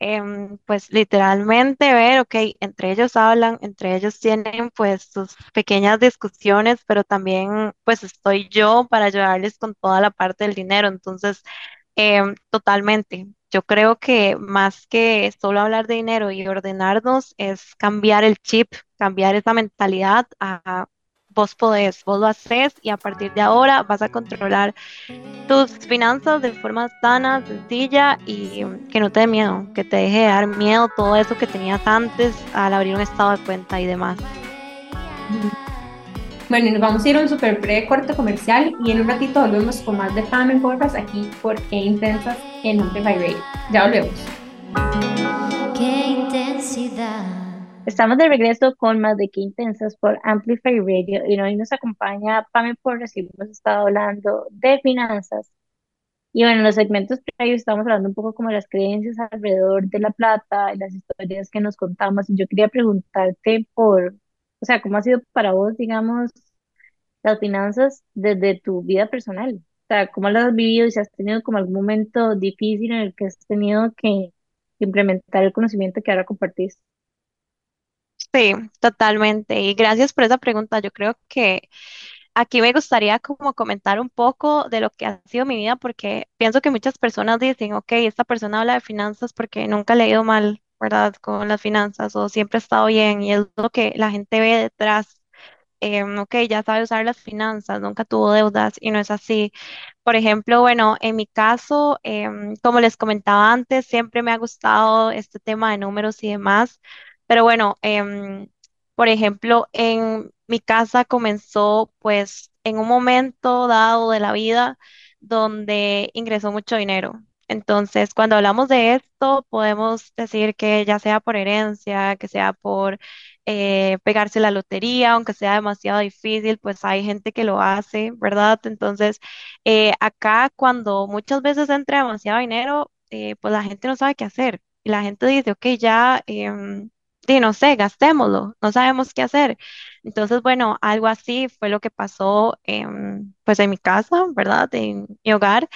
em, pues literalmente ver, ok, entre ellos hablan, entre ellos tienen pues sus pequeñas discusiones, pero también pues estoy yo para ayudarles con toda la parte del dinero. Entonces, em, totalmente. Yo creo que más que solo hablar de dinero y ordenarnos es cambiar el chip, cambiar esa mentalidad a vos podés, vos lo haces y a partir de ahora vas a controlar tus finanzas de forma sana, sencilla y que no te dé miedo, que te deje de dar miedo todo eso que tenías antes al abrir un estado de cuenta y demás. Bueno, y nos vamos a ir a un super breve corte comercial y en un ratito volvemos con más de Fame Podcast aquí por Qué Intensas en Amplify Radio. Ya volvemos. Qué intensidad. Estamos de regreso con más de Qué Intensas por Amplify Radio y hoy nos acompaña Pame Porras y hemos estado hablando de finanzas. Y bueno, en los segmentos previos estamos hablando un poco como de las creencias alrededor de la plata y las historias que nos contamos. Yo quería preguntarte por, o sea, ¿cómo ha sido para vos, digamos, las finanzas desde tu vida personal? O sea, ¿cómo las has vivido y si has tenido como algún momento difícil en el que has tenido que implementar el conocimiento que ahora compartís? Sí, totalmente. Y gracias por esa pregunta. Yo creo que aquí me gustaría como comentar un poco de lo que ha sido mi vida, porque pienso que muchas personas dicen, ok, esta persona habla de finanzas porque nunca le ha ido mal, ¿verdad? Con las finanzas o siempre ha estado bien y es lo que la gente ve detrás. Em, ok, ya sabe usar las finanzas, nunca tuvo deudas y no es así. Por ejemplo, bueno, en mi caso, em, como les comentaba antes, siempre me ha gustado este tema de números y demás, pero bueno, em, por ejemplo, en mi casa comenzó pues en un momento dado de la vida donde ingresó mucho dinero. Entonces, cuando hablamos de esto, podemos decir que ya sea por herencia, que sea por eh, pegarse la lotería, aunque sea demasiado difícil, pues hay gente que lo hace, ¿verdad? Entonces, eh, acá cuando muchas veces entra demasiado dinero, eh, pues la gente no sabe qué hacer. Y la gente dice, ok, ya, em, di, no sé, gastémoslo, no sabemos qué hacer. Entonces, bueno, algo así fue lo que pasó en, pues en mi casa, ¿verdad? En mi hogar.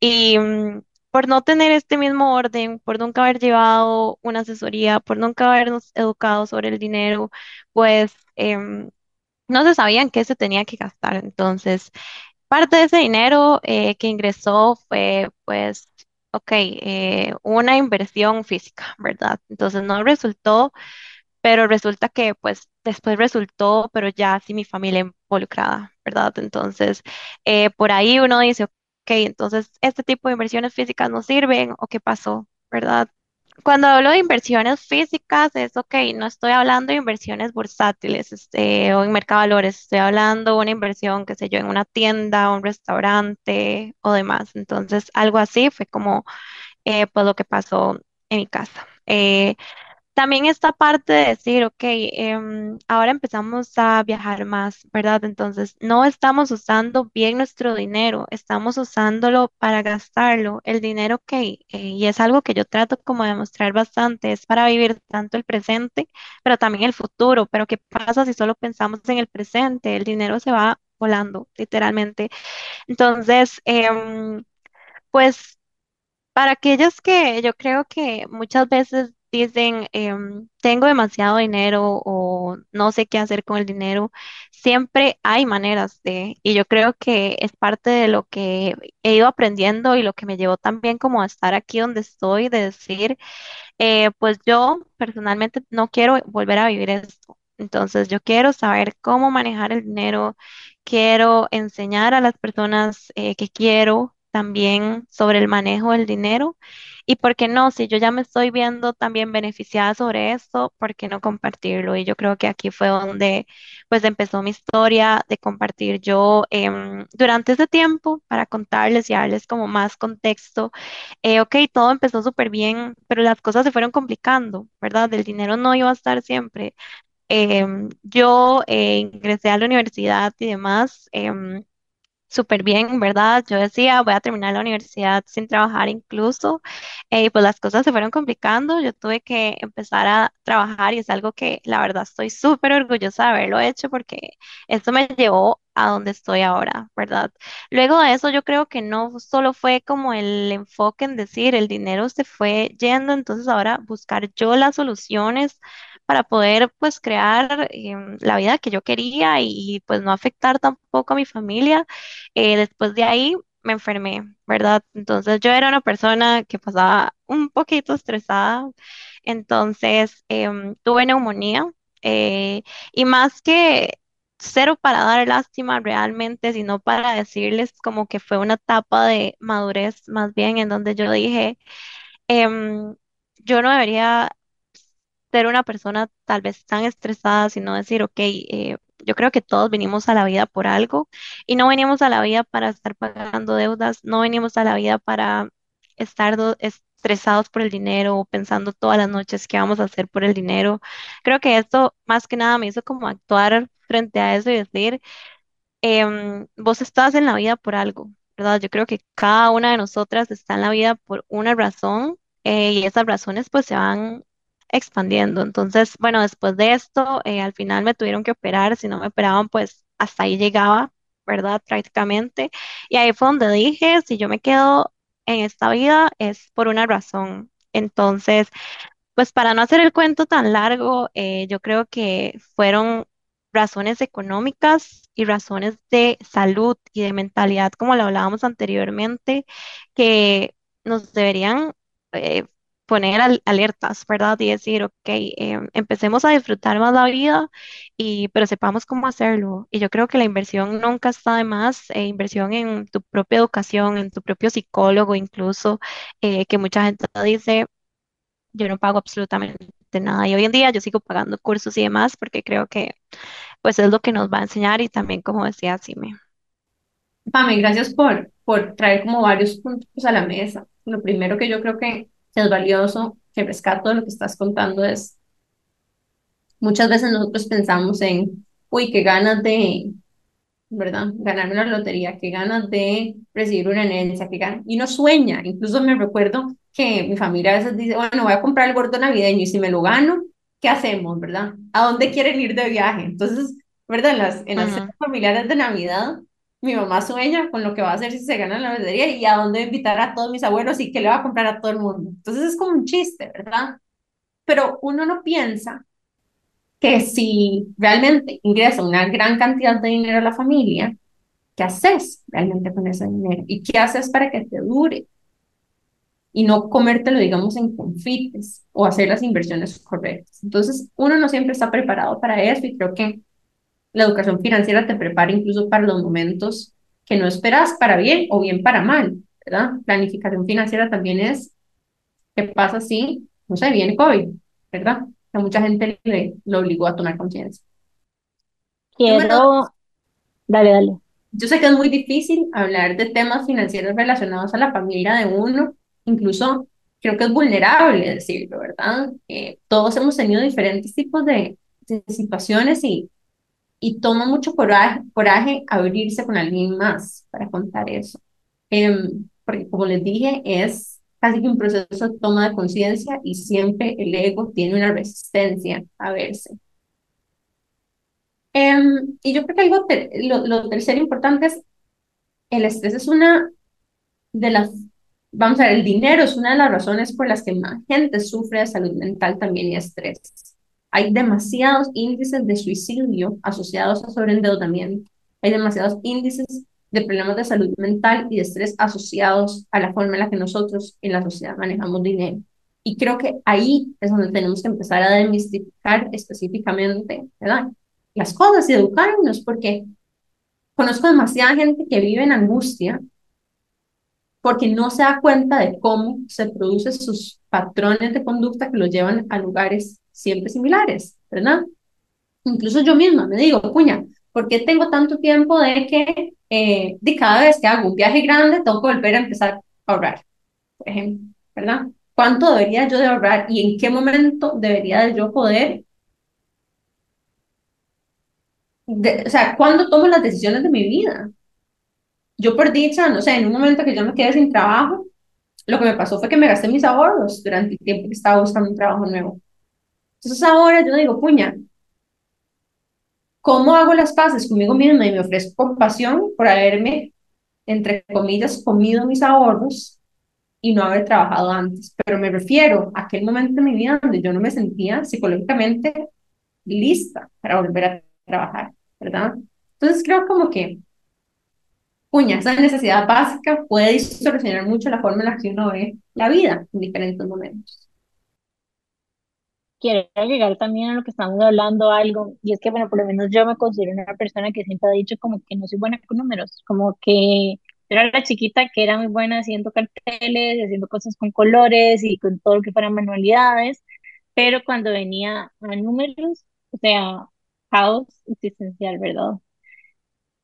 Y mm, por no tener este mismo orden, por nunca haber llevado una asesoría, por nunca habernos educado sobre el dinero, pues em, no se sabía en qué se tenía que gastar. Entonces, parte de ese dinero eh, que ingresó fue, pues, ok, eh, una inversión física, ¿verdad? Entonces no resultó pero resulta que pues después resultó, pero ya sí mi familia involucrada, ¿verdad? Entonces, eh, por ahí uno dice, ok, entonces este tipo de inversiones físicas no sirven o qué pasó, ¿verdad? Cuando hablo de inversiones físicas, es ok, no estoy hablando de inversiones bursátiles este, o en mercado valores, estoy hablando de una inversión, qué sé yo, en una tienda, un restaurante o demás. Entonces, algo así fue como eh, pues lo que pasó en mi casa. Eh, también esta parte de decir, ok, em, ahora empezamos a viajar más, ¿verdad? Entonces, no estamos usando bien nuestro dinero, estamos usándolo para gastarlo. El dinero, ok, eh, y es algo que yo trato como de mostrar bastante, es para vivir tanto el presente, pero también el futuro. Pero ¿qué pasa si solo pensamos en el presente? El dinero se va volando, literalmente. Entonces, em, pues para aquellos que yo creo que muchas veces dicen, em, tengo demasiado dinero o no sé qué hacer con el dinero, siempre hay maneras de, y yo creo que es parte de lo que he ido aprendiendo y lo que me llevó también como a estar aquí donde estoy, de decir, eh, pues yo personalmente no quiero volver a vivir esto. Entonces yo quiero saber cómo manejar el dinero, quiero enseñar a las personas eh, que quiero también sobre el manejo del dinero. Y por qué no, si yo ya me estoy viendo también beneficiada sobre esto, ¿por qué no compartirlo? Y yo creo que aquí fue donde pues empezó mi historia de compartir yo em, durante ese tiempo para contarles y darles como más contexto. Eh, ok, todo empezó súper bien, pero las cosas se fueron complicando, ¿verdad? El dinero no iba a estar siempre. Em, yo eh, ingresé a la universidad y demás. Súper bien, ¿verdad? Yo decía, voy a terminar la universidad sin trabajar incluso, eh, y pues las cosas se fueron complicando, yo tuve que empezar a trabajar y es algo que la verdad estoy súper orgullosa de haberlo hecho porque esto me llevó a donde estoy ahora, ¿verdad? Luego de eso yo creo que no solo fue como el enfoque en decir el dinero se fue yendo, entonces ahora buscar yo las soluciones para poder pues crear em, la vida que yo quería y, pues no afectar tampoco a mi familia. Eh, después de ahí me enfermé, ¿verdad? Entonces yo era una persona que pasaba un poquito estresada, entonces em, tuve neumonía eh, y más que cero para dar lástima realmente, sino para decirles como que fue una etapa de madurez más bien en donde yo dije, em, yo no debería ser una persona tal vez tan estresada, sino decir, ok, eh, yo creo que todos venimos a la vida por algo y no venimos a la vida para estar pagando deudas, no venimos a la vida para estar do- estresados por el dinero o pensando todas las noches qué vamos a hacer por el dinero. Creo que esto más que nada me hizo como actuar frente a eso y decir, em, vos estás en la vida por algo, ¿verdad? Yo creo que cada una de nosotras está en la vida por una razón eh, y esas razones pues se van expandiendo. Entonces, bueno, después de esto, eh, al final me tuvieron que operar, si no me operaban pues hasta ahí llegaba, ¿verdad? Prácticamente. Y ahí fue donde dije, si yo me quedo en esta vida es por una razón. Entonces, pues para no hacer el cuento tan largo, eh, yo creo que fueron razones económicas y razones de salud y de mentalidad, como lo hablábamos anteriormente, que nos deberían eh, poner al- alertas, ¿verdad? Y decir, ok, eh, empecemos a disfrutar más la vida, y, pero sepamos cómo hacerlo. Y yo creo que la inversión nunca está de más, eh, inversión en tu propia educación, en tu propio psicólogo, incluso, eh, que mucha gente dice yo no pago absolutamente nada. Y hoy en día yo sigo pagando cursos y demás porque creo que pues es lo que nos va a enseñar y también como decía Sime. Pame, gracias por, por traer como varios puntos a la mesa. Lo primero que yo creo que es valioso, que rescato de lo que estás contando es, muchas veces nosotros pensamos en, uy, qué ganas de, ¿verdad? Ganarme la lotería, qué ganas de recibir una herencia, qué ganas, y uno sueña, incluso me recuerdo que mi familia a veces dice, bueno, voy a comprar el gordo navideño y si me lo gano, ¿qué hacemos, verdad? ¿A dónde quieren ir de viaje? Entonces, ¿verdad? En las, en las Ujú. familiares de Navidad, mi mamá sueña con lo que va a hacer si se gana la lotería y a dónde invitar a todos mis abuelos y qué le va a comprar a todo el mundo. Entonces es como un chiste, ¿verdad? Pero uno no piensa que si realmente ingresa una gran cantidad de dinero a la familia, ¿qué haces realmente con ese dinero? ¿Y qué haces para que te dure? Y no comértelo, digamos, en confites o hacer las inversiones correctas. Entonces, uno no siempre está preparado para eso y creo que la educación financiera te prepara incluso para los momentos que no esperas para bien o bien para mal, ¿verdad? Planificación financiera también es, ¿qué pasa si, no sé, viene COVID, ¿verdad? A mucha gente le, lo obligó a tomar conciencia. Quiero, dale, dale. Yo sé que es muy difícil hablar de temas financieros relacionados a la familia de uno, incluso creo que es vulnerable decirlo, ¿verdad? Eh, todos hemos tenido diferentes tipos de, de situaciones y, y toma mucho coraje, coraje abrirse con alguien más para contar eso. Em, porque como les dije, es casi que un proceso de toma de conciencia y siempre el ego tiene una resistencia a verse. Em, y yo creo que algo lo, lo tercero importante es el estrés es una de las, vamos a ver, el dinero es una de las razones por las que más gente sufre de salud mental también y estrés. Hay demasiados índices de suicidio asociados a sobreendeudamiento. Hay demasiados índices de problemas de salud mental y de estrés asociados a la forma en la que nosotros en la sociedad manejamos dinero. Y creo que ahí es donde tenemos que empezar a demistificar específicamente. Las cosas y educarnos, porque conozco demasiada gente que vive en angustia porque no se da cuenta de cómo se producen sus patrones de conducta que los llevan a lugares siempre similares, ¿verdad? Incluso yo misma me digo, puña, ¿por qué tengo tanto tiempo de que eh, de cada vez que hago un viaje grande tengo que volver a empezar a ahorrar, por ejemplo, ¿verdad? ¿Cuánto debería yo de ahorrar y en qué momento debería de yo poder, de, o sea, cuándo tomo las decisiones de mi vida? Yo por dicha, no sé, en un momento que yo me quedé sin trabajo, lo que me pasó fue que me gasté mis ahorros durante el tiempo que estaba buscando un trabajo nuevo. Entonces ahora yo digo, puña, ¿cómo hago las paces conmigo misma y me ofrezco compasión por haberme, entre comillas, comido mis ahorros y no haber trabajado antes? Pero me refiero a aquel momento de mi vida donde yo no me sentía psicológicamente lista para volver a trabajar, ¿verdad? Entonces creo como que puña, esa necesidad básica puede distorsionar mucho la forma en la que uno ve la vida en diferentes momentos. Quiero agregar también a lo que estamos hablando algo, y es que, bueno, por lo menos yo me considero una persona que siempre ha dicho como que no soy buena con números, como que era la chiquita que era muy buena haciendo carteles, haciendo cosas con colores y con todo lo que fueran manualidades, pero cuando venía a números, o sea, caos existencial, ¿verdad?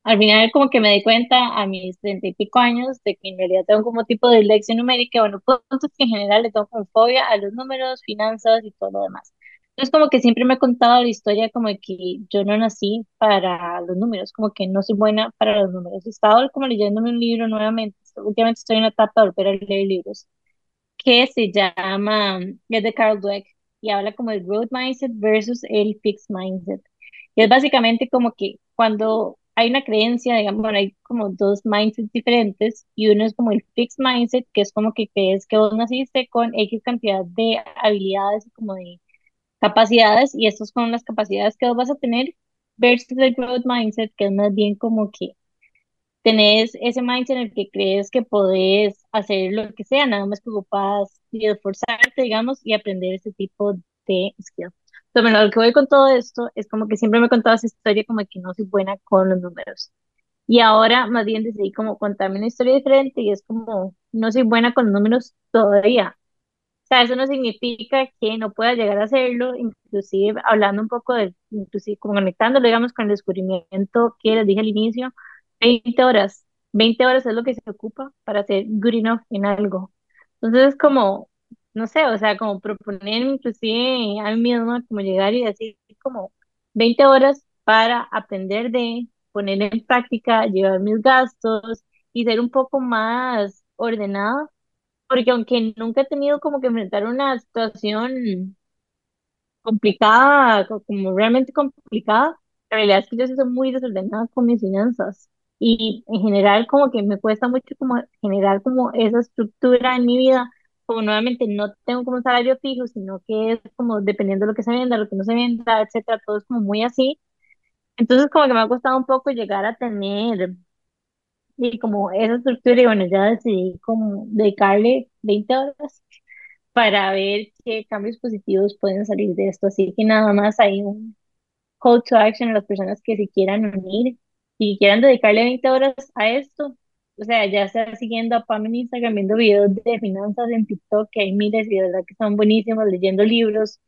Al final como que me di cuenta a mis treinta y pico años de que en realidad tengo como tipo de dislexia numérica, bueno, puntos que en general le tengo como fobia a los números, finanzas y todo lo demás. Entonces como que siempre me he contado la historia como de que yo no nací para los números, como que no soy buena para los números. He estado como leyéndome un libro nuevamente, últimamente estoy en una etapa de volver a leer libros, que se llama, es de Carol Dweck, y habla como el growth mindset versus el fixed mindset. Y es básicamente como que cuando hay una creencia, digamos, bueno, hay como dos mindsets diferentes y uno es como el fixed mindset, que es como que crees que vos naciste con X cantidad de habilidades y como de capacidades y estas son las capacidades que vos vas a tener versus el growth mindset, que es más bien como que tenés ese mindset en el que crees que podés hacer lo que sea, nada más que ocupas y esforzarte, digamos, y aprender ese tipo de skills. Pero bueno, lo que voy con todo esto es como que siempre me he contado esa historia como que no soy buena con los números. Y ahora más bien decidí como contarme una historia diferente y es como no soy buena con los números todavía. O sea, eso no significa que no pueda llegar a hacerlo, inclusive hablando un poco de, inclusive como conectándolo, digamos, con el descubrimiento que les dije al inicio, 20 horas, 20 horas es lo que se ocupa para ser good enough en algo. Entonces es como, no sé, o sea, como proponer inclusive a mí misma, como llegar y decir como 20 horas para aprender de poner en práctica, llevar mis gastos y ser un poco más ordenada, porque aunque nunca he tenido como que enfrentar una situación complicada, co- como realmente complicada, la realidad es que yo soy muy desordenada con mis finanzas y en general como que me cuesta mucho como generar como esa estructura en mi vida, como nuevamente no tengo como un salario fijo, sino que es como dependiendo de lo que se venda, lo que no se venda, etcétera, todo es como muy así. Entonces como que me ha costado un poco llegar a tener y como esa estructura y bueno, ya decidí como dedicarle 20 horas para ver qué cambios positivos pueden salir de esto. Así que nada más hay un call to action a las personas que se quieran unir y quieran dedicarle 20 horas a esto. O sea, ya sea siguiendo a Pam en Instagram, viendo videos de finanzas en TikTok, que hay miles y de verdad que son buenísimos, leyendo libros,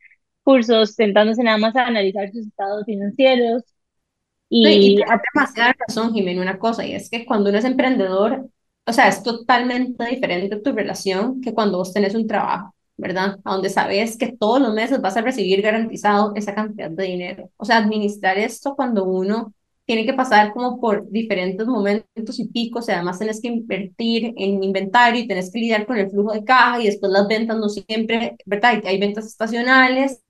cursos, sentándose nada más a analizar sus estados financieros y y tienes demasiada razón, Jimena, una cosa, y es que cuando uno es emprendedor, o sea, es totalmente diferente tu relación que cuando vos tenés un trabajo, ¿verdad? A donde sabes que todos los meses vas a recibir garantizado esa cantidad de dinero. O sea, administrar esto cuando uno tiene que pasar como por diferentes momentos y picos, y además tenés que invertir en inventario y tenés que lidiar con el flujo de caja y después las ventas no siempre, ¿verdad? Hay ventas estacionales.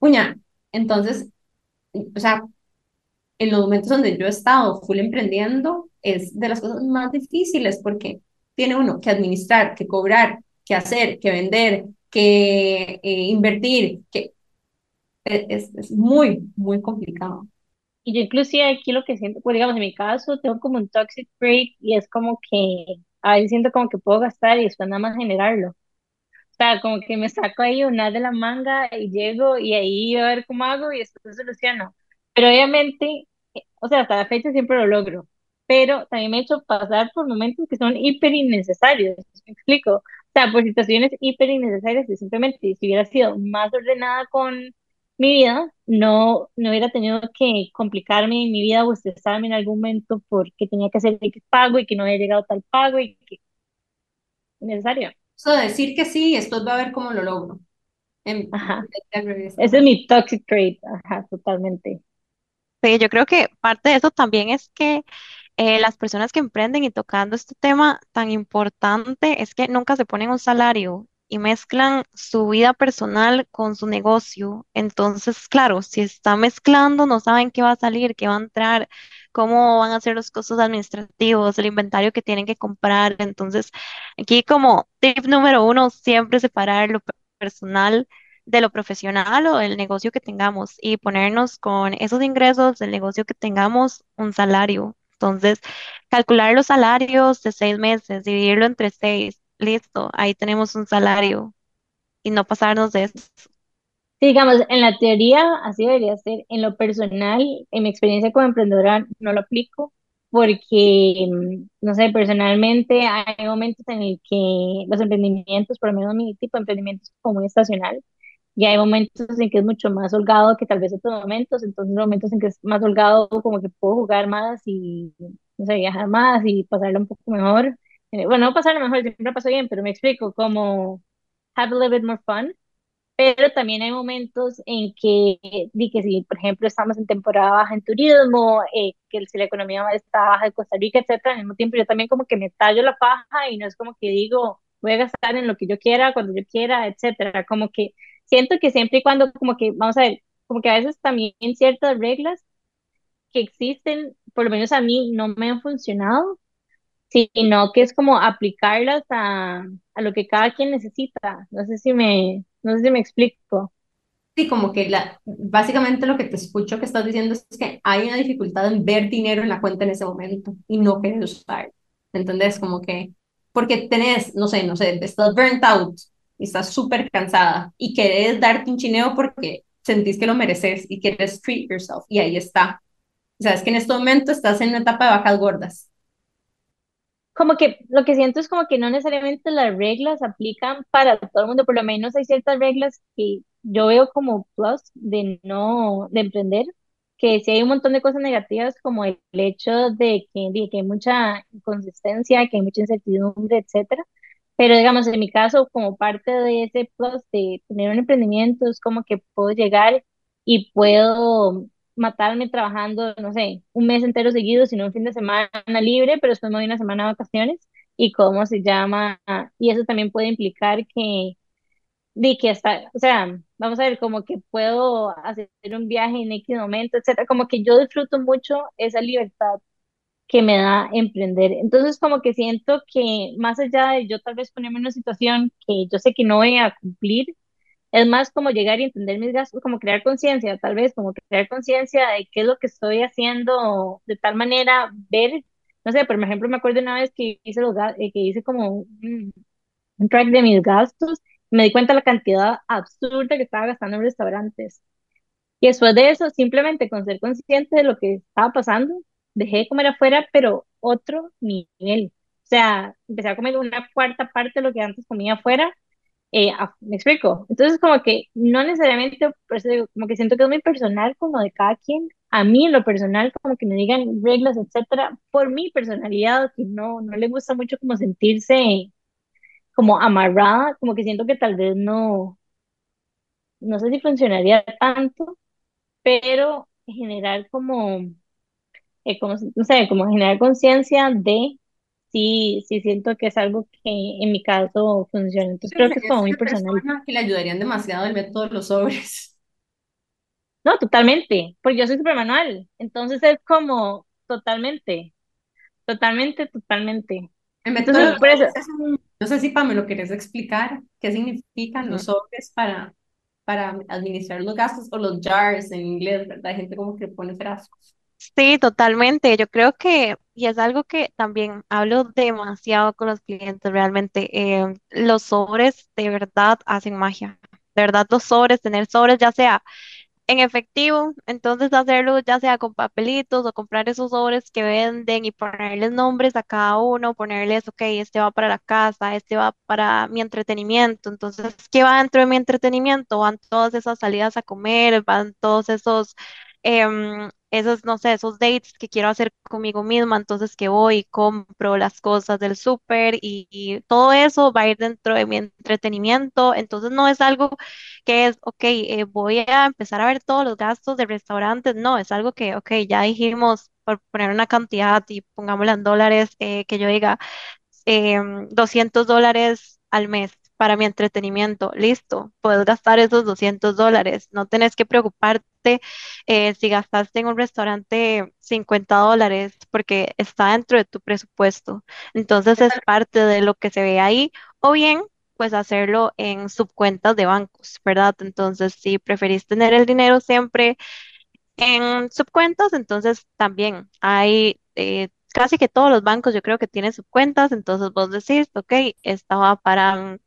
Uña, entonces, o sea, en los momentos donde yo he estado full emprendiendo, es de las cosas más difíciles porque tiene uno que administrar, que cobrar, que hacer, que vender, que eh, invertir, que e, es, es muy, muy complicado. Y yo inclusive aquí lo que siento, pues digamos en mi caso, tengo como un toxic break y es como que a veces siento como que puedo gastar y después nada más generarlo. O sea, como que me saco ahí una de la manga y llego y ahí a ver cómo hago y después soluciono. Pero obviamente, eh, o sea, hasta la fecha siempre lo logro. Pero también me he hecho pasar por momentos que son hiper innecesarios. ¿Me explico? O sea, por situaciones hiper innecesarias que simplemente si hubiera sido más ordenada con mi vida, no, no hubiera tenido que complicarme en mi vida o estresarme en algún momento porque tenía que hacer X pago y que no había llegado tal pago y que innecesario. Eso de decir que sí y después va a ver cómo lo logro. En- Ajá. Ese es mi toxic trait, ajá, totalmente. Sí, yo creo que parte de eso también es que eh, las personas que emprenden y tocando este tema tan importante es que nunca se ponen un salario y mezclan su vida personal con su negocio. Entonces, claro, si están mezclando, no saben qué va a salir, qué va a entrar, cómo van a ser los costos administrativos, el inventario que tienen que comprar. Entonces, aquí como tip número uno, siempre separar lo personal de lo profesional o del negocio que tengamos y ponernos con esos ingresos del negocio que tengamos un salario. Entonces, calcular los salarios de seis meses, dividirlo entre seis, listo, ahí tenemos un salario y no pasarnos de eso. Sí, digamos, en la teoría así debería ser. En lo personal, en mi experiencia como emprendedora, no lo aplico porque, mm, no sé, personalmente hay momentos en el que los emprendimientos, por lo menos mi tipo de emprendimiento es como muy estacional, y hay momentos en que es mucho más holgado que tal vez otros momentos, entonces momentos en que es más holgado como que puedo jugar más y, no sé, viajar más y pasarlo un poco mejor. Eh, Bueno, no pasarlo mejor, siempre paso bien, pero me explico, como have a little bit more fun. Pero también hay momentos en que, di que si, por ejemplo, estamos en temporada baja en turismo, eh, que si la economía está baja de Costa Rica, etcétera, al mismo tiempo yo también como que me tallo la paja y no es como que digo, voy a gastar en lo que yo quiera, cuando yo quiera, etcétera. Como que siento que siempre y cuando, como que, vamos a ver, como que a veces también ciertas reglas que existen, por lo menos a mí, no me han funcionado, sino que es como aplicarlas a, a lo que cada quien necesita. No sé si me, no sé si me explico. Sí, como que la, básicamente lo que te escucho que estás diciendo es que hay una dificultad en ver dinero en la cuenta en ese momento y no querer usar. ¿Entendés? Como que, porque tenés, no sé, no sé, estás burnt out y estás súper cansada y querés darte un chineo porque sentís que lo mereces y quieres treat yourself y ahí está. O sea, es que en este momento estás en una etapa de vacas gordas. Como que lo que siento es como que no necesariamente las reglas aplican para todo el mundo, por lo menos hay ciertas reglas que yo veo como plus de no, de emprender, que si hay un montón de cosas negativas como el hecho de que, que hay mucha inconsistencia, que hay mucha incertidumbre, etcétera, pero digamos, en mi caso, como parte de ese plus de tener un emprendimiento, es como que puedo llegar y puedo matarme trabajando, no sé, un mes entero seguido, sino un fin de semana libre, pero después me doy una semana de vacaciones. ¿Y cómo se llama? Y eso también puede implicar que, de que hasta, o sea, vamos a ver, como que puedo hacer un viaje en X momento, etcétera. Como que yo disfruto mucho esa libertad que me da emprender. Entonces, como que siento que más allá de yo tal vez ponerme en una situación que yo sé que no voy a cumplir, es más como llegar y entender mis gastos, como crear conciencia, tal vez como crear conciencia de qué es lo que estoy haciendo, de tal manera ver, no sé, por ejemplo, me acuerdo una vez que hice, los, eh, que hice como un, track de mis gastos, me di cuenta la cantidad absurda que estaba gastando en restaurantes. Y después de eso, simplemente con ser consciente de lo que estaba pasando, dejé de comer afuera, pero otro nivel. O sea, empecé a comer una cuarta parte de lo que antes comía afuera. Eh, ah, me explico. Entonces, como que no necesariamente, como que siento que es muy personal, como de cada quien. A mí, en lo personal, como que me digan reglas, etcétera, por mi personalidad, que no, no le gusta mucho como sentirse como amarrada, como que siento que tal vez no, no sé si funcionaría tanto pero generar como, eh, como, no sé, como generar conciencia de si, si siento que es algo que en mi caso funciona. Entonces Creo que es como muy personal. persona que le ayudarían demasiado el método de los sobres. [LAUGHS] No, totalmente, porque yo soy súper manual. Entonces es como totalmente, totalmente, totalmente. El método de Entonces, por eso, sobres es un, no sé si Pame lo querés explicar, qué significan los sobres para, para administrar los gastos o los jars en inglés, ¿verdad? Hay gente como que pone frascos. Sí, totalmente. Yo creo que, y es algo que también hablo demasiado con los clientes, realmente, eh, los sobres de verdad hacen magia. De verdad, los sobres, tener sobres, ya sea en efectivo, entonces hacerlo ya sea con papelitos o comprar esos sobres que venden y ponerles nombres a cada uno, ponerles, ok, este va para la casa, este va para mi entretenimiento, entonces, ¿qué va dentro de mi entretenimiento? Van todas esas salidas a comer, van todos esos, em, esos, no sé, esos dates que quiero hacer conmigo misma, entonces que voy y compro las cosas del súper y, todo eso va a ir dentro de mi entretenimiento, entonces no es algo que es, ok, eh, voy a empezar a ver todos los gastos de restaurantes. No, es algo que, ok, ya dijimos por poner una cantidad y pongámosla en dólares, eh, que yo diga em, 200 dólares al mes para mi entretenimiento. Listo, puedes gastar esos 200 dólares. No tenés que preocuparte eh, si gastaste en un restaurante 50 dólares porque está dentro de tu presupuesto. Entonces es parte de lo que se ve ahí. O bien pues hacerlo en subcuentas de bancos, ¿verdad? Entonces, si preferís tener el dinero siempre en subcuentas, entonces también hay eh, casi que todos los bancos yo creo que tienen subcuentas, entonces vos decís, ok, estaba para mm,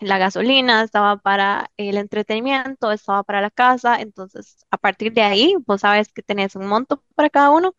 la gasolina, estaba para el entretenimiento, estaba para la casa, entonces a partir de ahí vos sabes que tenés un monto para cada uno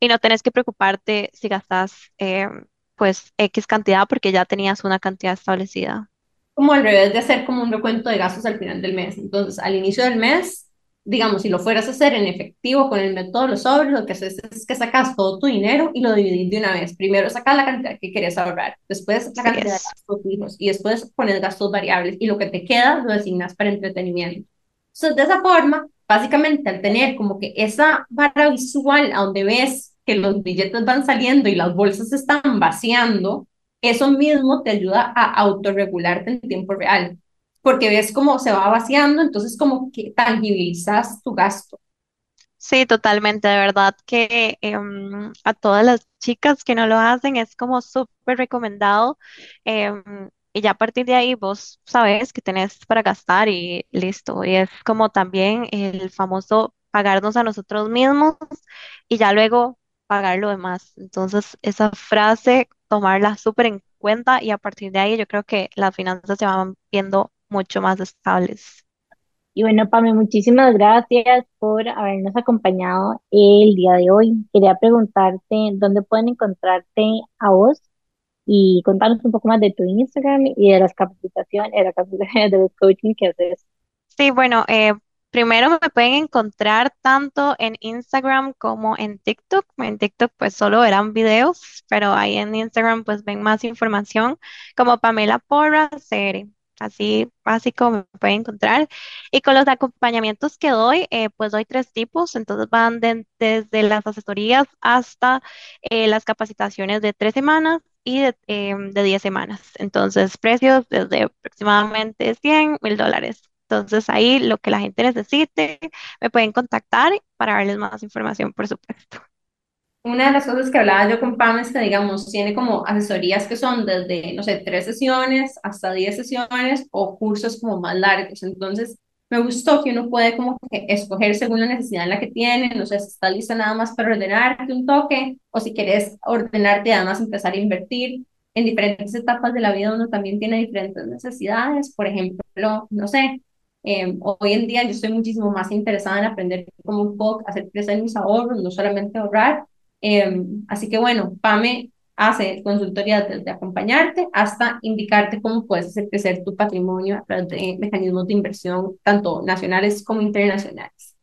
y no tenés que preocuparte si gastas eh, pues X cantidad porque ya tenías una cantidad establecida. como al revés de hacer como un recuento de gastos al final del mes. Entonces, al inicio del mes, digamos, si lo fueras a hacer en efectivo con el método de los sobres, lo que haces es que sacas todo tu dinero y lo dividís de una vez. Primero sacas la cantidad que quieres ahorrar, después la cantidad de gastos fijos y después pones gastos variables y lo que te queda lo designas para entretenimiento. Entonces, de esa forma, básicamente al tener como que esa barra visual a donde ves que los billetes van saliendo y las bolsas se están vaciando, eso mismo te ayuda a autorregularte en tiempo real, porque ves cómo se va vaciando, entonces como que tangibilizas tu gasto. Sí, totalmente, de verdad que em, a todas las chicas que no lo hacen es como súper recomendado em, y ya a partir de ahí vos sabes que tenés para gastar y listo. Y es como también el famoso pagarnos a nosotros mismos y ya luego pagar lo demás. Entonces, esa frase, tomarla súper en cuenta y a partir de ahí yo creo que las finanzas se van viendo mucho más estables. Y bueno, Pame, muchísimas gracias por habernos acompañado el día de hoy. Quería preguntarte dónde pueden encontrarte a vos y contanos un poco más de tu Instagram y de las capacitaciones, de, la capacitación [LAUGHS] de los coaching que haces. Sí, bueno, eh, primero me pueden encontrar tanto en Instagram como en TikTok. En TikTok pues solo verán videos, pero ahí en Instagram pues ven más información como Pamela Porra, CR. Así básico me pueden encontrar. Y con los acompañamientos que doy, eh, pues doy tres tipos. Entonces van desde las asesorías hasta eh, las capacitaciones de tres semanas y de, em, de 10 semanas. Entonces, precios desde aproximadamente 100 mil dólares. Entonces, ahí lo que la gente necesite, me pueden contactar para darles más información, por supuesto. Una de las cosas que hablaba yo con Pam es que, digamos, tiene como asesorías que son desde, no sé, tres sesiones hasta 10 sesiones o cursos como más largos. Entonces, me gustó que uno puede como que escoger según la necesidad en la que tiene, no sé si está lista nada más para ordenarte un toque o si quieres ordenarte además empezar a invertir en diferentes etapas de la vida uno también tiene diferentes necesidades, por ejemplo, no sé, eh, hoy en día yo estoy muchísimo más interesada en aprender cómo puedo hacer crecer mis ahorros, no solamente ahorrar, eh, así que bueno, PAME hace consultoría desde acompañarte hasta indicarte cómo puedes hacer crecer tu patrimonio a través de mecanismos de inversión, tanto nacionales como internacionales.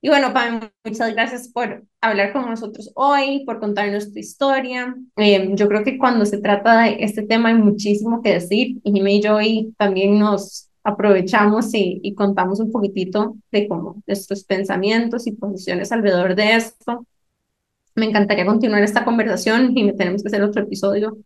Y bueno, Pam, muchas gracias por hablar con nosotros hoy, por contarnos tu historia. Eh, yo creo que cuando se trata de este tema hay muchísimo que decir y Jimmy y yo hoy también nos aprovechamos y, y contamos un poquitito de cómo nuestros pensamientos y posiciones alrededor de esto me encantaría continuar esta conversación y tenemos que hacer otro episodio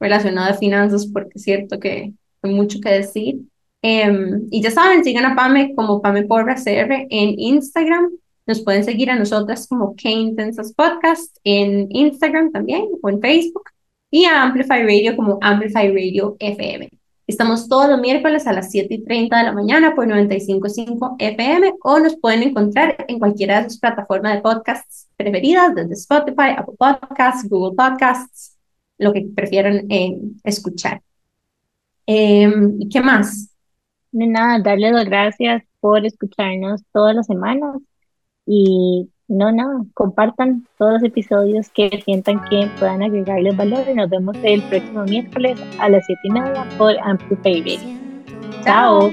relacionado a finanzas porque es cierto que hay mucho que decir. Em, y ya saben, sigan a Pame como Pame Porra CR en Instagram. Nos pueden seguir a nosotras como K Intensas Podcast en Instagram también o en Facebook. Y a Amplify Radio como Amplify Radio FM. Estamos todos los miércoles a las 7 y 30 de la mañana por 95.5 FM o nos pueden encontrar en cualquiera de sus plataformas de podcasts preferidas, desde Spotify, Apple Podcasts, Google Podcasts, lo que prefieran eh, escuchar. Em, ¿Y qué más? De nada, darle las gracias por escucharnos todas las semanas y no, no, compartan todos los episodios que sientan que puedan agregarles valor y nos vemos el próximo miércoles a las 7 y media por Amplify Radio. Chao.